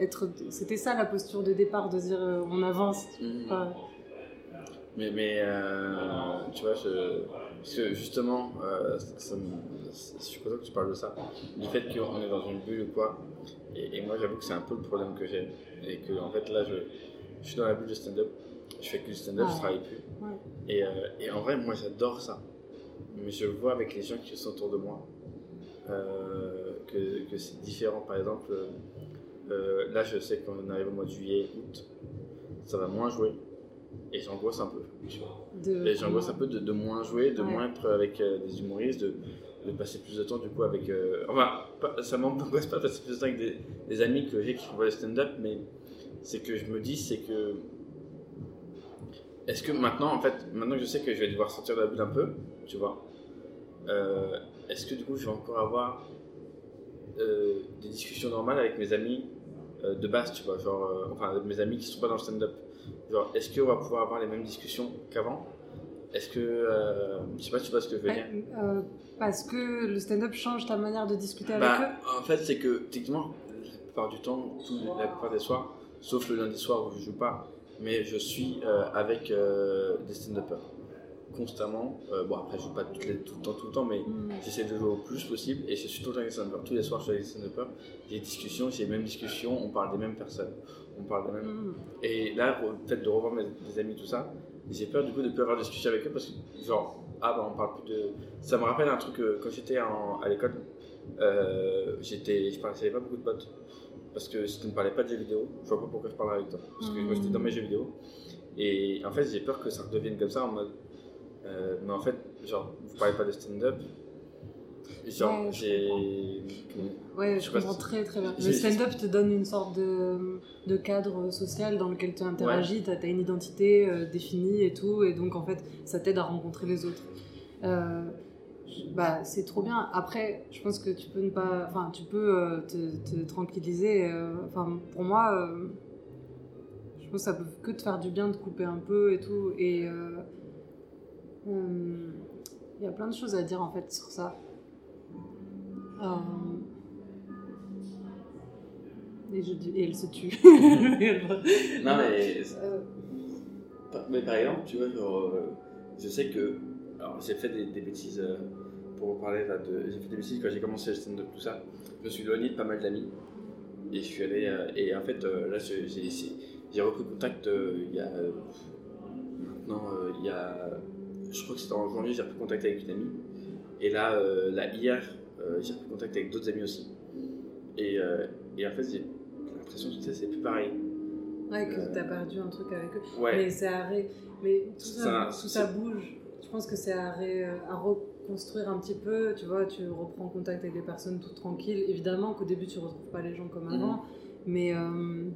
être, c'était ça la posture de départ, de dire euh, on avance. Enfin, Mais, mais tu vois, je, parce que justement, euh, ça me- je suis content que tu parles de ça, du fait qu'on est dans une bulle ou quoi. Et, et moi, j'avoue que c'est un peu le problème que j'ai. Et que, en fait, là, je, je suis dans la bulle de stand-up, je fais que du stand-up, Ah. je travaille plus. Ouais. Et, euh, et en vrai, moi, j'adore ça. Mais je vois avec les gens qui sont autour de moi, euh, que, que c'est différent. Par exemple, là, je sais qu'on arrive au mois de juillet, août, ça va moins jouer. Et j'angoisse un peu. tu vois. de- Et j'angoisse un peu de, de moins jouer, de Ouais. moins être avec euh, des humoristes, de, de passer plus de temps du coup avec. euh, enfin, pas- ça m'angoisse pas de passer plus de temps avec des, des amis que j'ai qui font pas le stand-up, mais c'est que je me dis, c'est que. Est-ce que maintenant, en fait, maintenant que je sais que je vais devoir sortir de la bulle un peu, tu vois, euh, est-ce que du coup je vais encore avoir des discussions normales avec mes amis de base, tu vois, genre, enfin, mes amis qui sont pas dans le stand-up? Genre, est-ce qu'on va pouvoir avoir les mêmes discussions qu'avant? Est-ce que. euh, je sais pas, tu vois ce que je veux dire. Euh, parce que le stand-up change ta manière de discuter avec Bah, eux. en fait, c'est que techniquement, la plupart du temps, tout, la plupart des soirs, sauf le lundi soir où je joue pas, mais je suis euh, avec des stand-uppers constamment. Euh, bon, après, je joue pas les- tout le temps, tout le temps, mais Mm. j'essaie de jouer au plus possible et je suis tout le temps avec stand-uppers. Tous les soirs, je suis avec des stand-uppers. J'ai des discussions, j'ai les mêmes discussions, on parle des mêmes personnes. On parle des mêmes. Mm. Et là, le fait de revoir mes, mes amis, tout ça, j'ai peur du coup de plus avoir de discussion avec eux parce que, genre, ah bah on parle plus de. Ça me rappelle un truc euh, quand j'étais à l'école, euh, j'étais, je parlais pas beaucoup de potes parce que si tu ne parlais pas de jeux vidéo, je vois pas pourquoi je parlerais avec toi. Parce que moi j'étais dans mes jeux vidéo et en fait j'ai peur que ça redevienne comme ça en mode. Euh, mais en fait, genre, vous parlez pas de stand-up. Genre, Ouais, j'ai. Ouais, Je comprends si- très très bien. Le stand-up te donne une sorte de, de cadre social dans lequel tu interagis, tu as, une identité euh, définie et tout, et donc en fait ça t'aide à rencontrer les autres. Euh, bah, c'est trop bien. Après, je pense que tu peux ne pas. Enfin, tu peux te, te tranquilliser. Enfin, pour moi, je pense que ça peut que te faire du bien de couper un peu et tout. Et euh, il y a plein de choses à dire en fait sur ça. Euh, Et, elle se tue. Non, mais. Euh, Mais par exemple, tu vois, euh, je sais que. Alors, j'ai fait des, bêtises, euh, pour parler. J'ai fait des bêtises quand j'ai commencé le stand-up, tout ça. Je me suis éloigné de pas mal d'amis. Et je suis allé. euh, et en fait, euh, là, j'ai repris contact euh, il y a. euh, maintenant, euh, il y a. Je crois que c'était en janvier, j'ai repris contact avec une amie. Et là, euh, là hier, euh, j'ai repris contact avec d'autres amis aussi. Et, euh, et en fait, j'ai l'impression que tu c'est plus pareil. Ouais, que t'as perdu un truc avec eux. Ouais. Mais c'est à ré- Mais tout ça, Ça- tout ça bouge. Je pense que c'est à, ré- à reconstruire un petit peu. Tu vois, tu reprends contact avec des personnes toutes tranquilles. Évidemment qu'au début, tu retrouves pas les gens comme avant. Mhm. Mais. euh,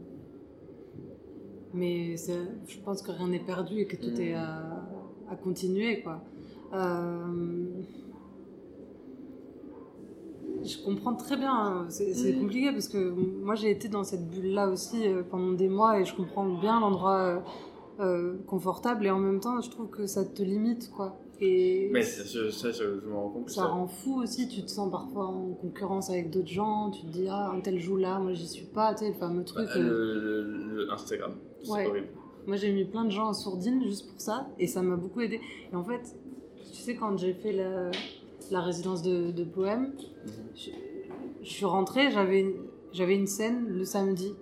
Mais je pense que rien n'est perdu et que tout Mhm. est à, à continuer, quoi. Euh, Je comprends très bien, hein. c'est compliqué parce que moi j'ai été dans cette bulle-là aussi euh, pendant des mois et je comprends bien l'endroit euh, confortable et en même temps je trouve que ça te limite quoi. Et Mais je- ça, je, je me rends compte ça rend fou aussi, tu te sens parfois en concurrence avec d'autres gens, tu te dis ah un tel joue là, moi j'y suis pas, tu sais le fameux truc. Bah, euh, le, le- le Instagram, c'est Ouais. horrible. Moi, j'ai mis plein de gens en sourdine juste pour ça, et ça m'a beaucoup aidé. Et en fait, tu sais, quand j'ai fait la, résidence de, de je, suis rentrée, j'avais une, j'avais une scène le samedi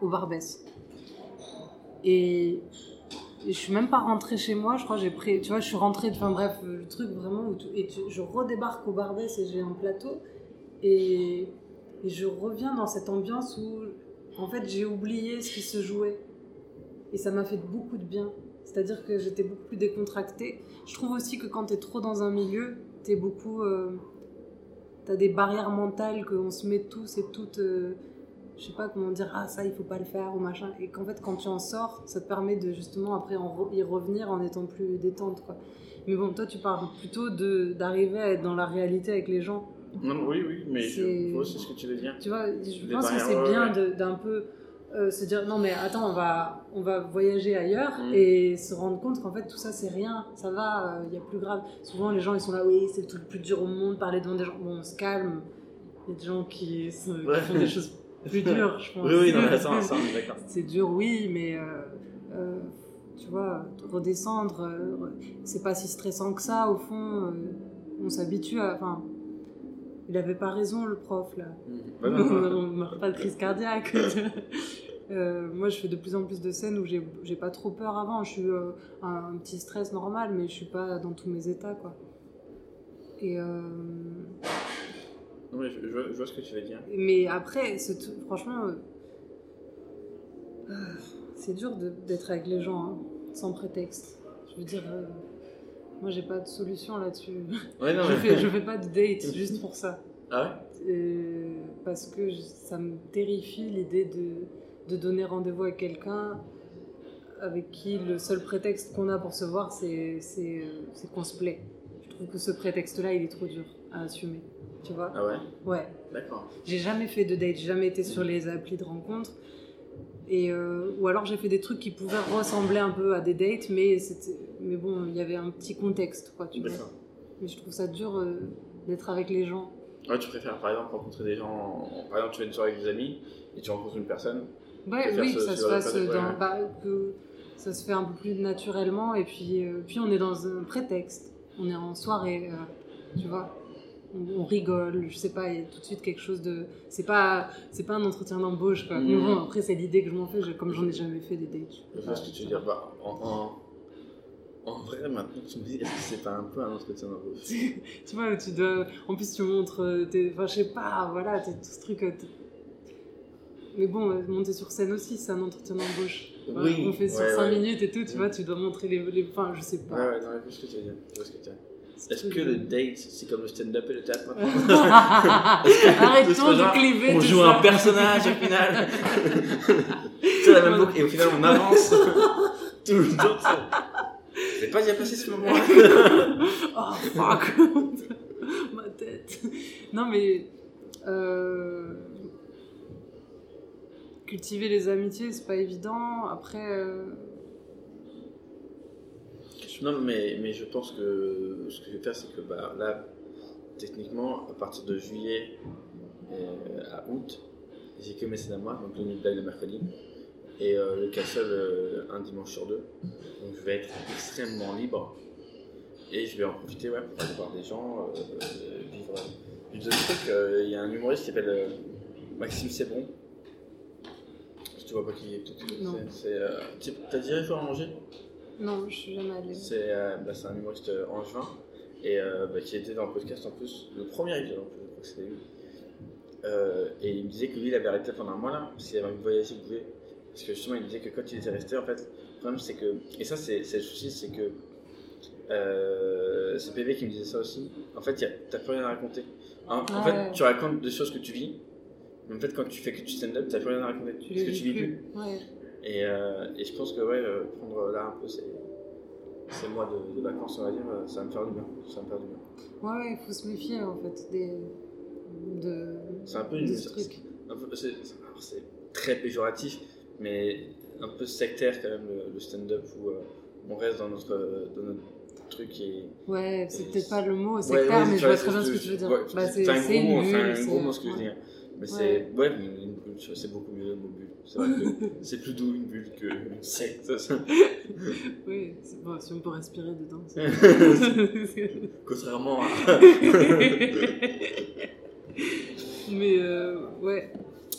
au Barbès. Et, et je suis même pas rentrée chez moi, je crois, j'ai pris, tu vois, je suis rentrée, enfin bref, le truc vraiment, et je redébarque au Barbès et j'ai un plateau, et je reviens dans cette ambiance où, en fait, j'ai oublié ce qui se jouait. Et ça m'a fait beaucoup de bien. C'est-à-dire que j'étais beaucoup plus décontractée. Je trouve aussi que quand t'es trop dans un milieu, t'es beaucoup. euh, t'as des barrières mentales qu'on se met tous et toutes. euh, je sais pas comment dire, ah ça il faut pas le faire ou machin. Et qu'en fait, quand tu en sors, ça te permet de justement après en re- y revenir en étant plus détente quoi. Mais bon, toi tu parles plutôt d'arriver à être dans la réalité avec les gens. Non, oui, oui, mais C'est- ce que tu veux dire. Tu vois, je Les pense que c'est bien ouais. d'un peu euh, se dire non mais attends, on va, on va voyager ailleurs Mm. et se rendre compte qu'en fait tout ça c'est rien, ça va, il y a plus grave. Souvent les gens ils sont là, oui c'est le truc le plus dur au monde, parler devant des gens, bon on se calme, il y a des gens qui, font des choses plus dures je pense. Oui, oui, non, mais ça, ça, on est d'accord. C'est dur oui, mais euh, euh, tu vois, redescendre, euh, c'est pas si stressant que ça au fond, euh, on s'habitue à... Enfin, il avait pas raison le prof là. Ouais, non, non. on ne meurt pas de crise cardiaque. Euh, moi, je fais de plus en plus de scènes où j'ai pas trop peur avant. Je suis euh, un, un petit stress normal, mais je suis pas dans tous mes états, quoi. Et euh, Non, mais je, je vois, je vois ce que tu veux dire. mais après, tout- franchement, c'est dur d'être avec les gens hein, sans prétexte. Je veux dire, moi, j'ai pas de solution là-dessus. Ouais, non, je, fais, je fais pas de date juste pour ça. Ah Euh, parce que ça me terrifie l'idée de de donner rendez-vous avec quelqu'un avec qui le seul prétexte qu'on a pour se voir, c'est euh, c'est qu'on se plaît. Je trouve que ce prétexte-là, il est trop dur à assumer. Tu vois Ah ouais? Ouais. D'accord. J'ai jamais fait de date, j'ai jamais été sur les applis de rencontre. Et euh, ou alors j'ai fait des trucs qui pouvaient ressembler un peu à des dates, mais mais bon, il y avait un petit contexte, quoi, tu vois. Mais je trouve ça dur euh, d'être avec les gens. Ouais, tu préfères par exemple rencontrer des gens. Par exemple, tu fais une soirée avec des amis et tu rencontres une personne. Ouais, oui, que ça se genre de fasse pratique, dans, ouais. bah, que ça se fait un peu plus naturellement et puis euh, puis on est dans un prétexte. On est en soirée, euh, tu vois. On, on rigole, je sais pas, il y a tout de suite quelque chose de. C'est pas c'est pas un entretien d'embauche quoi. Mais Mhm. bon, après c'est l'idée que je m'en fais, je- comme j'en ai jamais fait des dates. Vois ce que tu veux dire. Bah, en, en, en vrai, maintenant tu me dis, est-ce que c'est pas un peu un entretien d'embauche? Tu vois, tu dois. En plus, tu montres. euh, tes- Enfin, je sais pas, voilà, tout ce truc. Mais bon, euh, monter sur scène aussi, c'est un entretien d'embauche. Voilà, Oui, On fait sur ouais, 5 ouais. minutes et tout, tu vois, tu dois montrer les. les... Enfin, je sais Ouais, pas. ouais, non, je vois ce que tu veux dire. Je vois ce que tu veux dire. Est-ce que le date, c'est comme le stand-up et le théâtre Arrêtons de cliver On tout joue ça. un personnage au final. c'est la même boucle et au final on avance. tout le temps. ça. C'est pas déjà passé ce moment-là. oh fuck Ma tête. Non mais euh, cultiver les amitiés, c'est pas évident. Après, euh, Non, mais, mais je pense que ce que je vais faire, c'est que bah, là, techniquement, à partir de juillet euh, à août, j'ai que mes à moi, donc le midday le mercredi, et euh, le castle un dimanche sur deux. Donc je vais être extrêmement libre. Et je vais en profiter ouais, pour aller voir des gens, vivre, trucs. Euh, Il y a un humoriste qui s'appelle Maxime Sebron. Tu vois pas qui est, tout, Non. c'est- c'est, euh, T'as déjà fait à manger? Non, je suis jamais allée. c'est euh, bah, c'est un humoriste euh, angevin et bah, qui était dans le podcast en plus, le premier épisode en plus, je crois que c'était lui. Euh, et il me disait que lui il avait arrêté pendant un mois là, parce qu'il avait envie de voyager, il pouvait. Parce que justement il disait que quand il était resté, en fait, le problème c'est que. Et ça c'est c'est le souci, c'est que. Euh, c'est PV qui me disait ça aussi. En fait, y a- t'as plus rien à raconter. En, en Ouais. fait, tu racontes des choses que tu vis, en fait, quand tu fais que du stand-up, t'as plus rien à raconter. Tu parce que tu vis plus. Ouais. Et, euh, et je pense que ouais, euh, prendre là un peu ces, ces mois de, de vacances, on va dire, euh, ça va me faire du bien. Ça va me faire du bien. Ouais, il faut se méfier en fait des. de. C'est un peu une. c'est, très péjoratif, mais un peu sectaire quand même le, le stand-up où euh, on reste dans notre, dans notre truc et. Ouais, c'est peut-être pas le mot sectaire, ouais, mais tu je vois, très bien ce que tu veux dire. ouais, Bah, c'est un gros mot, c'est un gros mot ce que je veux dire. Mais c'est. Ouais, une bulle, c'est beaucoup mieux le mot bulle. C'est vrai que c'est plus doux une bulle qu'une secte. Oui, c'est- bon, si on peut respirer dedans. Contrairement à. mais euh, ouais.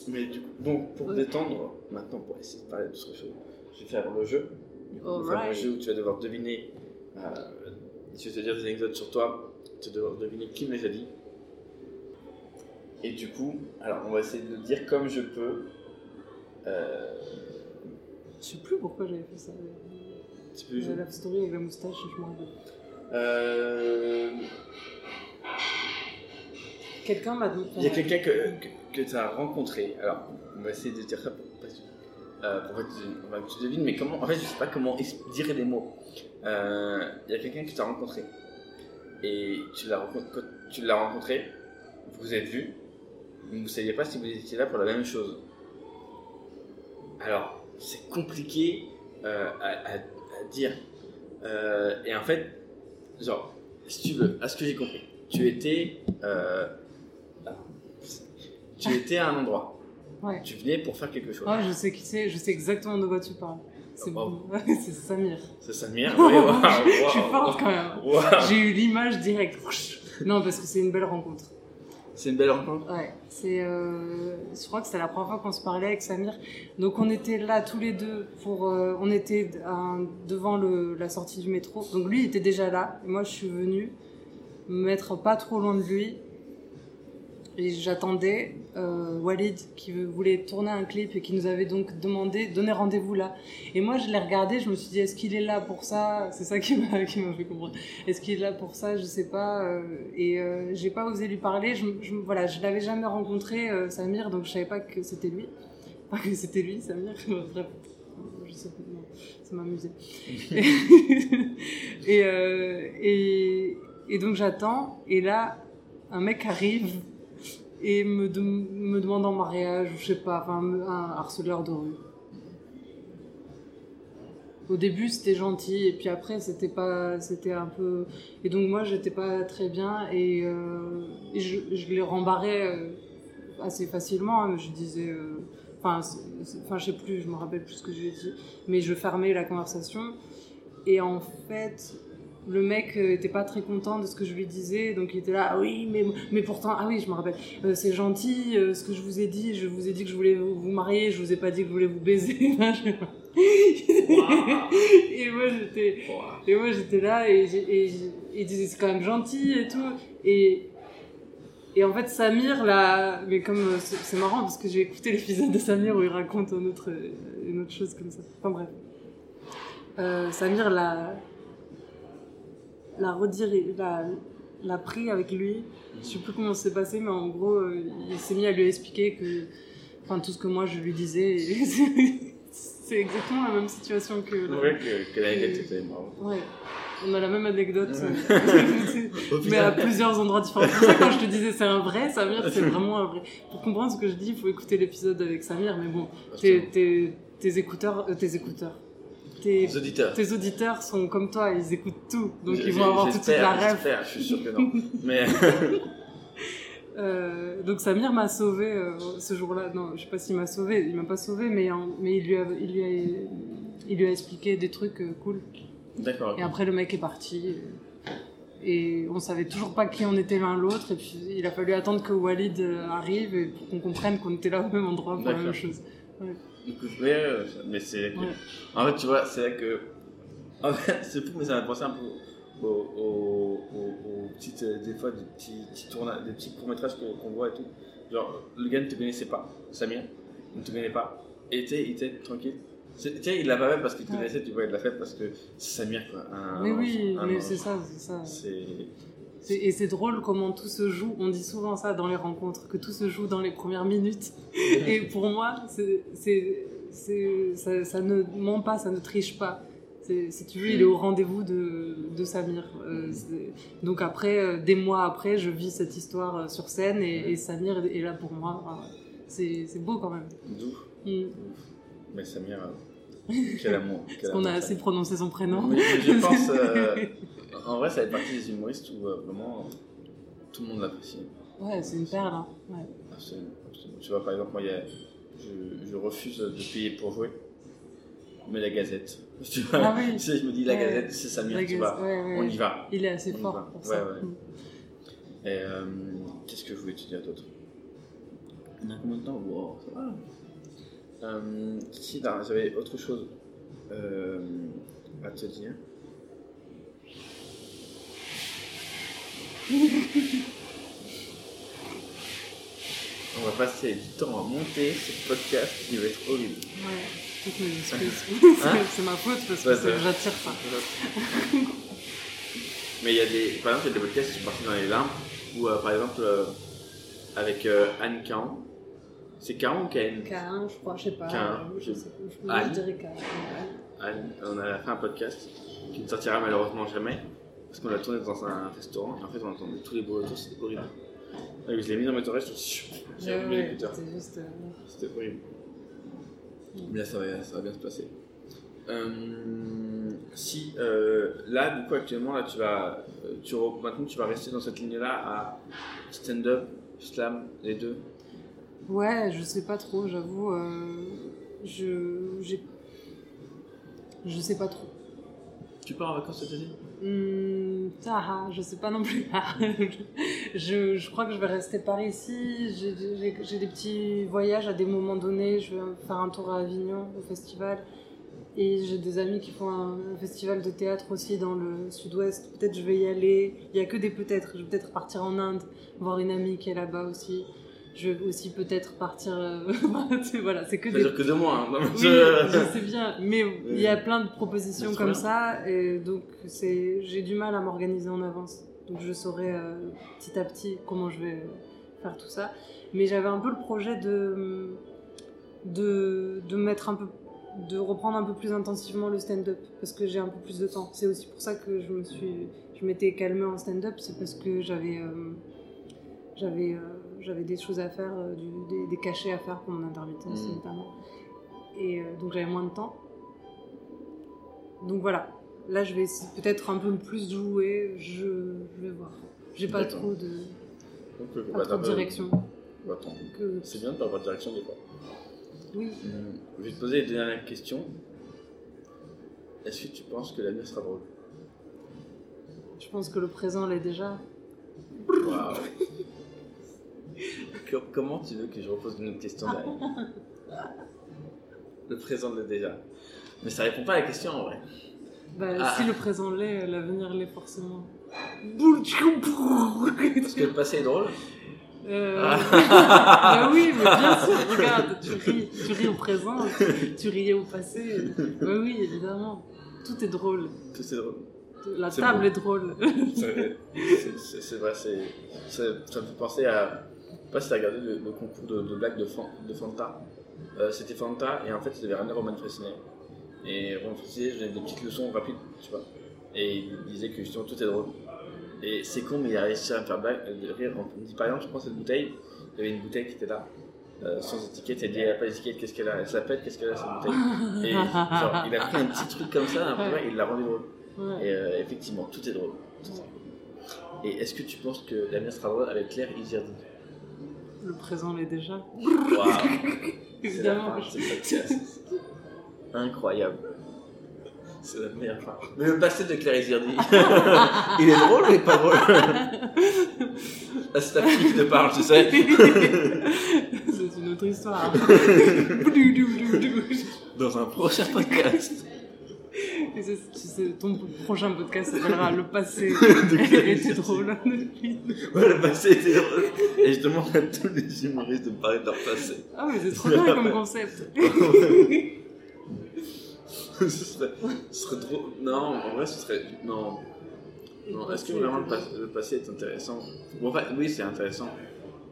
Mais du coup, bon, pour Ouais. détendre, maintenant pour essayer de parler de ce chose, je vais faire le jeu. On va faire un jeu où tu vas devoir deviner. Euh, je vais te dire des anecdotes sur toi, tu vas devoir deviner qui me les a dit. Et du coup, alors on va essayer de le dire comme je peux. Euh, Je sais plus pourquoi j'avais fait ça. tu peux jouer La story avec la moustache, je m'en rappelle. Euh, Quelqu'un m'a demandé. Il y a quelqu'un que, que, tu as rencontré. Alors, on va essayer de dire ça pour, euh, que, tu, que devines, mais comment. En fait, je sais pas comment dire les mots. Euh, Il y a quelqu'un que tu as rencontré. Et tu l'as rencontré, quand tu l'as rencontré, vous vous êtes vus, mais vous ne saviez pas si vous étiez là pour la même chose. Alors, c'est compliqué euh, à, à- à dire. Euh, et en fait, genre, si tu veux, à ce que j'ai compris, tu étais. euh, tu étais à un endroit. Ouais. Tu venais pour faire quelque chose. Ouais, je sais qui c'est, je sais exactement de quoi tu parles. C'est bon. c'est Samir. C'est Samir Je suis waouh, forte quand même. J'ai eu l'image directe. Non, parce que c'est une belle rencontre. C'est une belle rencontre Ouais, c'est. euh, je crois que c'était la première fois qu'on se parlait avec Samir. Donc on était là tous les deux pour. euh, on était devant la sortie du métro. Donc lui il était déjà là. Et moi je suis venue me mettre pas trop loin de lui. Et j'attendais euh, Walid qui voulait tourner un clip et qui nous avait donc demandé, donné rendez-vous là. Et moi je l'ai regardé, je me suis dit est-ce qu'il est là pour ça? C'est ça qui m'a qui m'a fait comprendre. Est-ce qu'il est là pour ça? Je sais pas. euh, et euh, j'ai pas osé lui parler. Je, je- voilà, je l'avais jamais rencontré, euh, Samir, donc je savais pas que c'était lui. Pas que c'était lui, Samir. Bref, je sais pas, non, ça m'amusait. et, et, et donc j'attends, et là, un mec arrive et me, me demande en mariage, ou je sais pas, enfin, un harceleur de rue. Au début, c'était gentil, et puis après, c'était pas, c'était un peu. Et donc moi, j'étais pas très bien, et, euh, je, les rembarrais euh, assez facilement. hein, je disais, euh, enfin, enfin, je sais plus, je me rappelle plus ce que j'ai dit, mais je fermais la conversation. Et en fait, le mec euh, était pas très content de ce que je lui disais, donc il était là, ah oui, mais, mais pourtant, ah oui, je me rappelle, euh, c'est gentil, euh, ce que je vous ai dit, je vous ai dit que je voulais vous, vous marier, je vous ai pas dit que je voulais vous baiser. Et moi j'étais, et moi j'étais là et, il disait c'est quand même gentil et tout, et et en fait, Samir, là, mais comme c'est marrant parce que j'ai écouté l'épisode de Samir où il raconte une autre, une autre chose comme ça. Enfin bref. Euh, Samir l'a, l'a rediré, l'a, l'a pris avec lui. Je sais plus comment ça s'est passé, mais en gros, euh, il s'est mis à lui expliquer que, enfin, tout ce que moi je lui disais. c'est exactement la même situation que. la- Ouais, que, que l'anecdote était marrant. Ouais. On a la même anecdote, mais à plusieurs endroits différents. C'est pour ça quand je te disais c'est un vrai, Samir, c'est vraiment un vrai. Pour comprendre ce que je dis, il faut écouter l'épisode avec Samir, mais bon, tes, tes, tes écouteurs, euh, tes écouteurs, tes, auditeurs. tes auditeurs sont comme toi, ils écoutent tout, donc ils vont avoir tout de suite la rêve. j'espère, Je suis sûr que non. Mais. Euh, donc Samir m'a sauvé euh, ce jour-là. Non, je sais pas s'il m'a sauvé, il m'a pas sauvé, mais, mais il, lui a, il, lui a, il lui a expliqué des trucs euh, cool. D'accord. Et après, le mec est parti. Euh, Et on savait toujours pas qui on était l'un l'autre. Et puis, il a fallu attendre que Walid euh, arrive et pour qu'on comprenne qu'on était là au même endroit pour la même chose. Ouais. Ouais, ouais, mais c'est. Ouais. En fait, tu vois, c'est vrai que. En fait, c'est fou, mais ça m'a pensé un peu aux, aux, aux- aux petites. euh, Des fois, des petits, petits tournages, des petits courts-métrages que- qu'on voit et tout. Genre, le gars ne te connaissait pas, Samir, ne te connaissait pas. Et sais, il était tranquille. Sais, il l'a pas fait parce qu'il connaissait, tu vois, il l'a fait parce que c'est Samir, quoi. Un- mais oui, un mais c'est ça, c'est ça. Et c'est drôle comment tout se joue. On dit souvent ça dans les rencontres, que tout se joue dans les premières minutes. Et pour moi, c'est, ça, ça ne ment pas, ça ne triche pas. Si tu veux, il est au rendez-vous de, de Samir. Euh, donc après, euh, des mois après, je vis cette histoire euh, sur scène et, et Samir est là pour moi. C'est, beau quand même. D'où Mm. Mais Samir, euh, quel amour. quel Parce qu'on a assez prononcé son prénom. Mais je pense, euh, en vrai, ça fait partie des humoristes où euh, vraiment tout le monde l'apprécie. Ouais, c'est une perle. Hein. Ouais. Absolument, absolument. Tu vois, par exemple, moi, il y a- je, je refuse de payer pour jouer, mais la gazette. Tu vois, Ah oui. tu sais, je me dis, la Ouais. gazette, c'est Samir, La tu vois, ouais, ouais, on y va. Il est assez On fort pour Ouais, ça. ouais. Et euh, qu'est-ce que je voulais te dire d'autre? On a combien de temps? Wow, ça va. Euh, si, j'avais autre chose euh, à te dire. On va passer du temps à monter ce podcast qui va être horrible. Ouais. Hein c'est ma faute parce que j'attire ça. Mais il y a des, par exemple, il y a des podcasts qui sont partis dans les limbes, où euh, par exemple, avec Anne Caen, c'est Caen ou Caen K1, je crois, je sais pas. K1, je, sais, je, Anne. je dirais K1. Anne, on a fait un podcast qui ne sortira malheureusement jamais, parce qu'on l'a tourné dans un restaurant, et en fait on entendait tous les bruits autour, c'était horrible. Et je l'ai mis dans mes oreilles, je suis j'ai allumé ouais, l'écouteur. c'était juste. euh, C'était horrible. Mais là, ça va, ça va bien se passer. Euh, si euh, là, du coup, actuellement, là, tu vas, euh, tu maintenant, tu vas rester dans cette ligne-là à stand-up, slam, les deux. Ouais, je sais pas trop, j'avoue. euh, je. j'ai- Je sais pas trop. Tu pars en vacances cet été Hmm, ah, je sais pas non plus. je, je crois que je vais rester par ici. J'ai- des petits voyages à des moments donnés. Je vais faire un tour à Avignon au festival. Et j'ai des amis qui font un, un festival de théâtre aussi dans le sud-ouest. Peut-être je vais y aller. Il y a que des peut-être. Je vais peut-être partir en Inde, voir une amie qui est là-bas aussi. Je vais aussi peut-être partir. euh, voilà, c'est que des. que deux mois. Hein. Oui, je- sais bien, mais il y a plein de propositions comme ça, et donc c'est, j'ai du mal à m'organiser en avance. Donc je saurai euh, petit à petit comment je vais faire tout ça. Mais j'avais un peu le projet de, de, de mettre un peu de reprendre un peu plus intensivement le stand-up parce que j'ai un peu plus de temps. C'est aussi pour ça que je me suis je m'étais calmée en stand-up, c'est parce que j'avais euh, j'avais euh, j'avais des choses à faire, euh, du, des, des, cachets à faire pour mon intermittence Mm. notamment. Et euh, donc j'avais moins de temps. Donc voilà. Là, je vais peut-être un peu plus jouer. Je, je vais voir. J'ai pas trop de, pas bah, trop de direction. Bah. Que- C'est bien de pas avoir de direction des fois. Oui. Hum, Je vais te poser une dernière question. Est-ce que tu penses que l'avenir sera drôle? Je pense que le présent l'est déjà. Co- Comment tu veux que je repose une autre question derrière Le présent l'est déjà. Mais ça répond pas à la question en vrai. Bah, Ah. si le présent l'est, l'avenir l'est forcément. Parce que le passé est drôle Euh, Ah. bah oui, mais bien sûr, regarde, tu ris, tu ris au présent, tu riais au passé. Bah oui, évidemment. Tout est drôle. Tout est drôle. La table est drôle. C'est- vrai, c'est, c'est- ça me fait penser à. Pas si t'as regardé le, le concours de, de blagues de, Fan- de Fanta. Euh, c'était Fanta et en fait, il devait ramener Roman Fresnay. Et Roman Fresnay, je donnais des petites leçons rapides, tu vois. Et il disait que justement tout est drôle. Et c'est con, mais il a réussi à me faire blague, euh, de rire. On me dit par exemple, je prends cette bouteille, il y avait une bouteille qui était là. euh, sans étiquette, elle dit elle a pas d'étiquette, qu'est-ce qu'elle a? Elle s'appelle, qu'est-ce qu'elle a cette bouteille? Et genre, il a pris un petit truc comme ça, et il l'a rendu drôle. Ouais. Et euh, effectivement, tout est drôle. Tout est drôle. Et est-ce que tu penses que l'avenir sera drôle avec Claire Izerdi? Le présent l'est déjà. La Évidemment. Incroyable. C'est la meilleure fin. Mais le passé de Claire Izerdi, il est drôle ou il est pas drôle Ah, C'est ta fille qui te parle, tu sais. C'est une autre histoire. Dans un prochain podcast. Et c'est- tu sais, ton prochain podcast s'appellera Le passé était drôle. Ouais, le passé était drôle. Et je demande à tous les humoristes de me parler de leur passé. Ah mais c'est trop bien comme concept. ce, serait, ce serait trop. Non, en vrai, ce serait. Non. Non, est-ce que vraiment le, pas- le passé est intéressant? Bon, oui, c'est intéressant.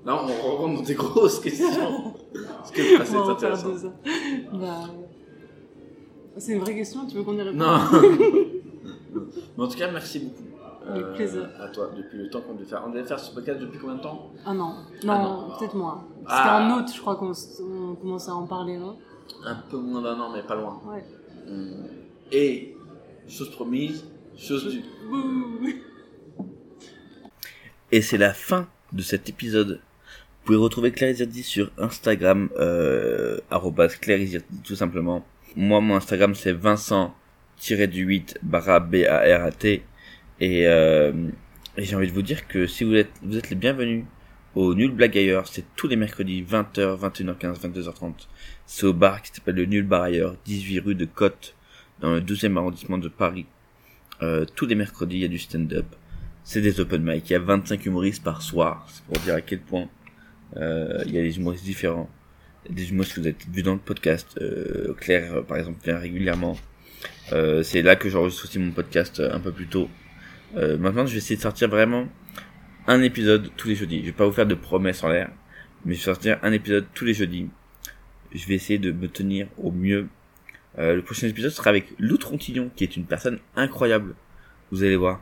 Là, on rentre dans des grosses questions. Est-ce que le passé est intéressant? ans. Bah, c'est une vraie question, tu veux qu'on y réponde Non. Mais en tout cas, merci beaucoup. euh, Avec plaisir. À toi, depuis le temps qu'on devait faire. On devait faire ce podcast depuis combien de temps? Ah non, non, Ah non. peut-être moins. C'était Ah. en août, je crois qu'on commençait à en parler, non? Un peu moins d'un an, mais pas loin. Ouais. Hum. Et, chose promise, chose due. Et c'est la fin de cet épisode. Vous pouvez retrouver Claire sur Instagram, euh, arrobas Claire Izerdi, tout simplement. Moi, mon Instagram, c'est Vincent-du-8 barra B-A-R-A-T. Et, euh, et j'ai envie de vous dire que si vous êtes, vous êtes les bienvenus au Nul Blague ailleurs, c'est tous les mercredis, 20h, 21h15, 22h30. C'est au bar qui s'appelle le Nul Bar ailleurs, 18 rue de Côte, dans le 12e arrondissement de Paris. Euh, tous les mercredis, il y a du stand-up. C'est des open mic. Il y a 25 humoristes par soir. C'est pour dire à quel point euh, il y a des humoristes différents. Humoristes que vous peut-être vus dans le podcast. Euh, Claire, euh, par exemple, vient régulièrement. Euh, c'est là que j'enregistre aussi mon podcast euh, un peu plus tôt. Euh, maintenant, je vais essayer de sortir vraiment un épisode tous les jeudis. Je vais pas vous faire de promesses en l'air, mais je vais sortir un épisode tous les jeudis. Je vais essayer de me tenir au mieux. Euh, le prochain épisode sera avec Lou Trontillon, qui est une personne incroyable. Vous allez voir.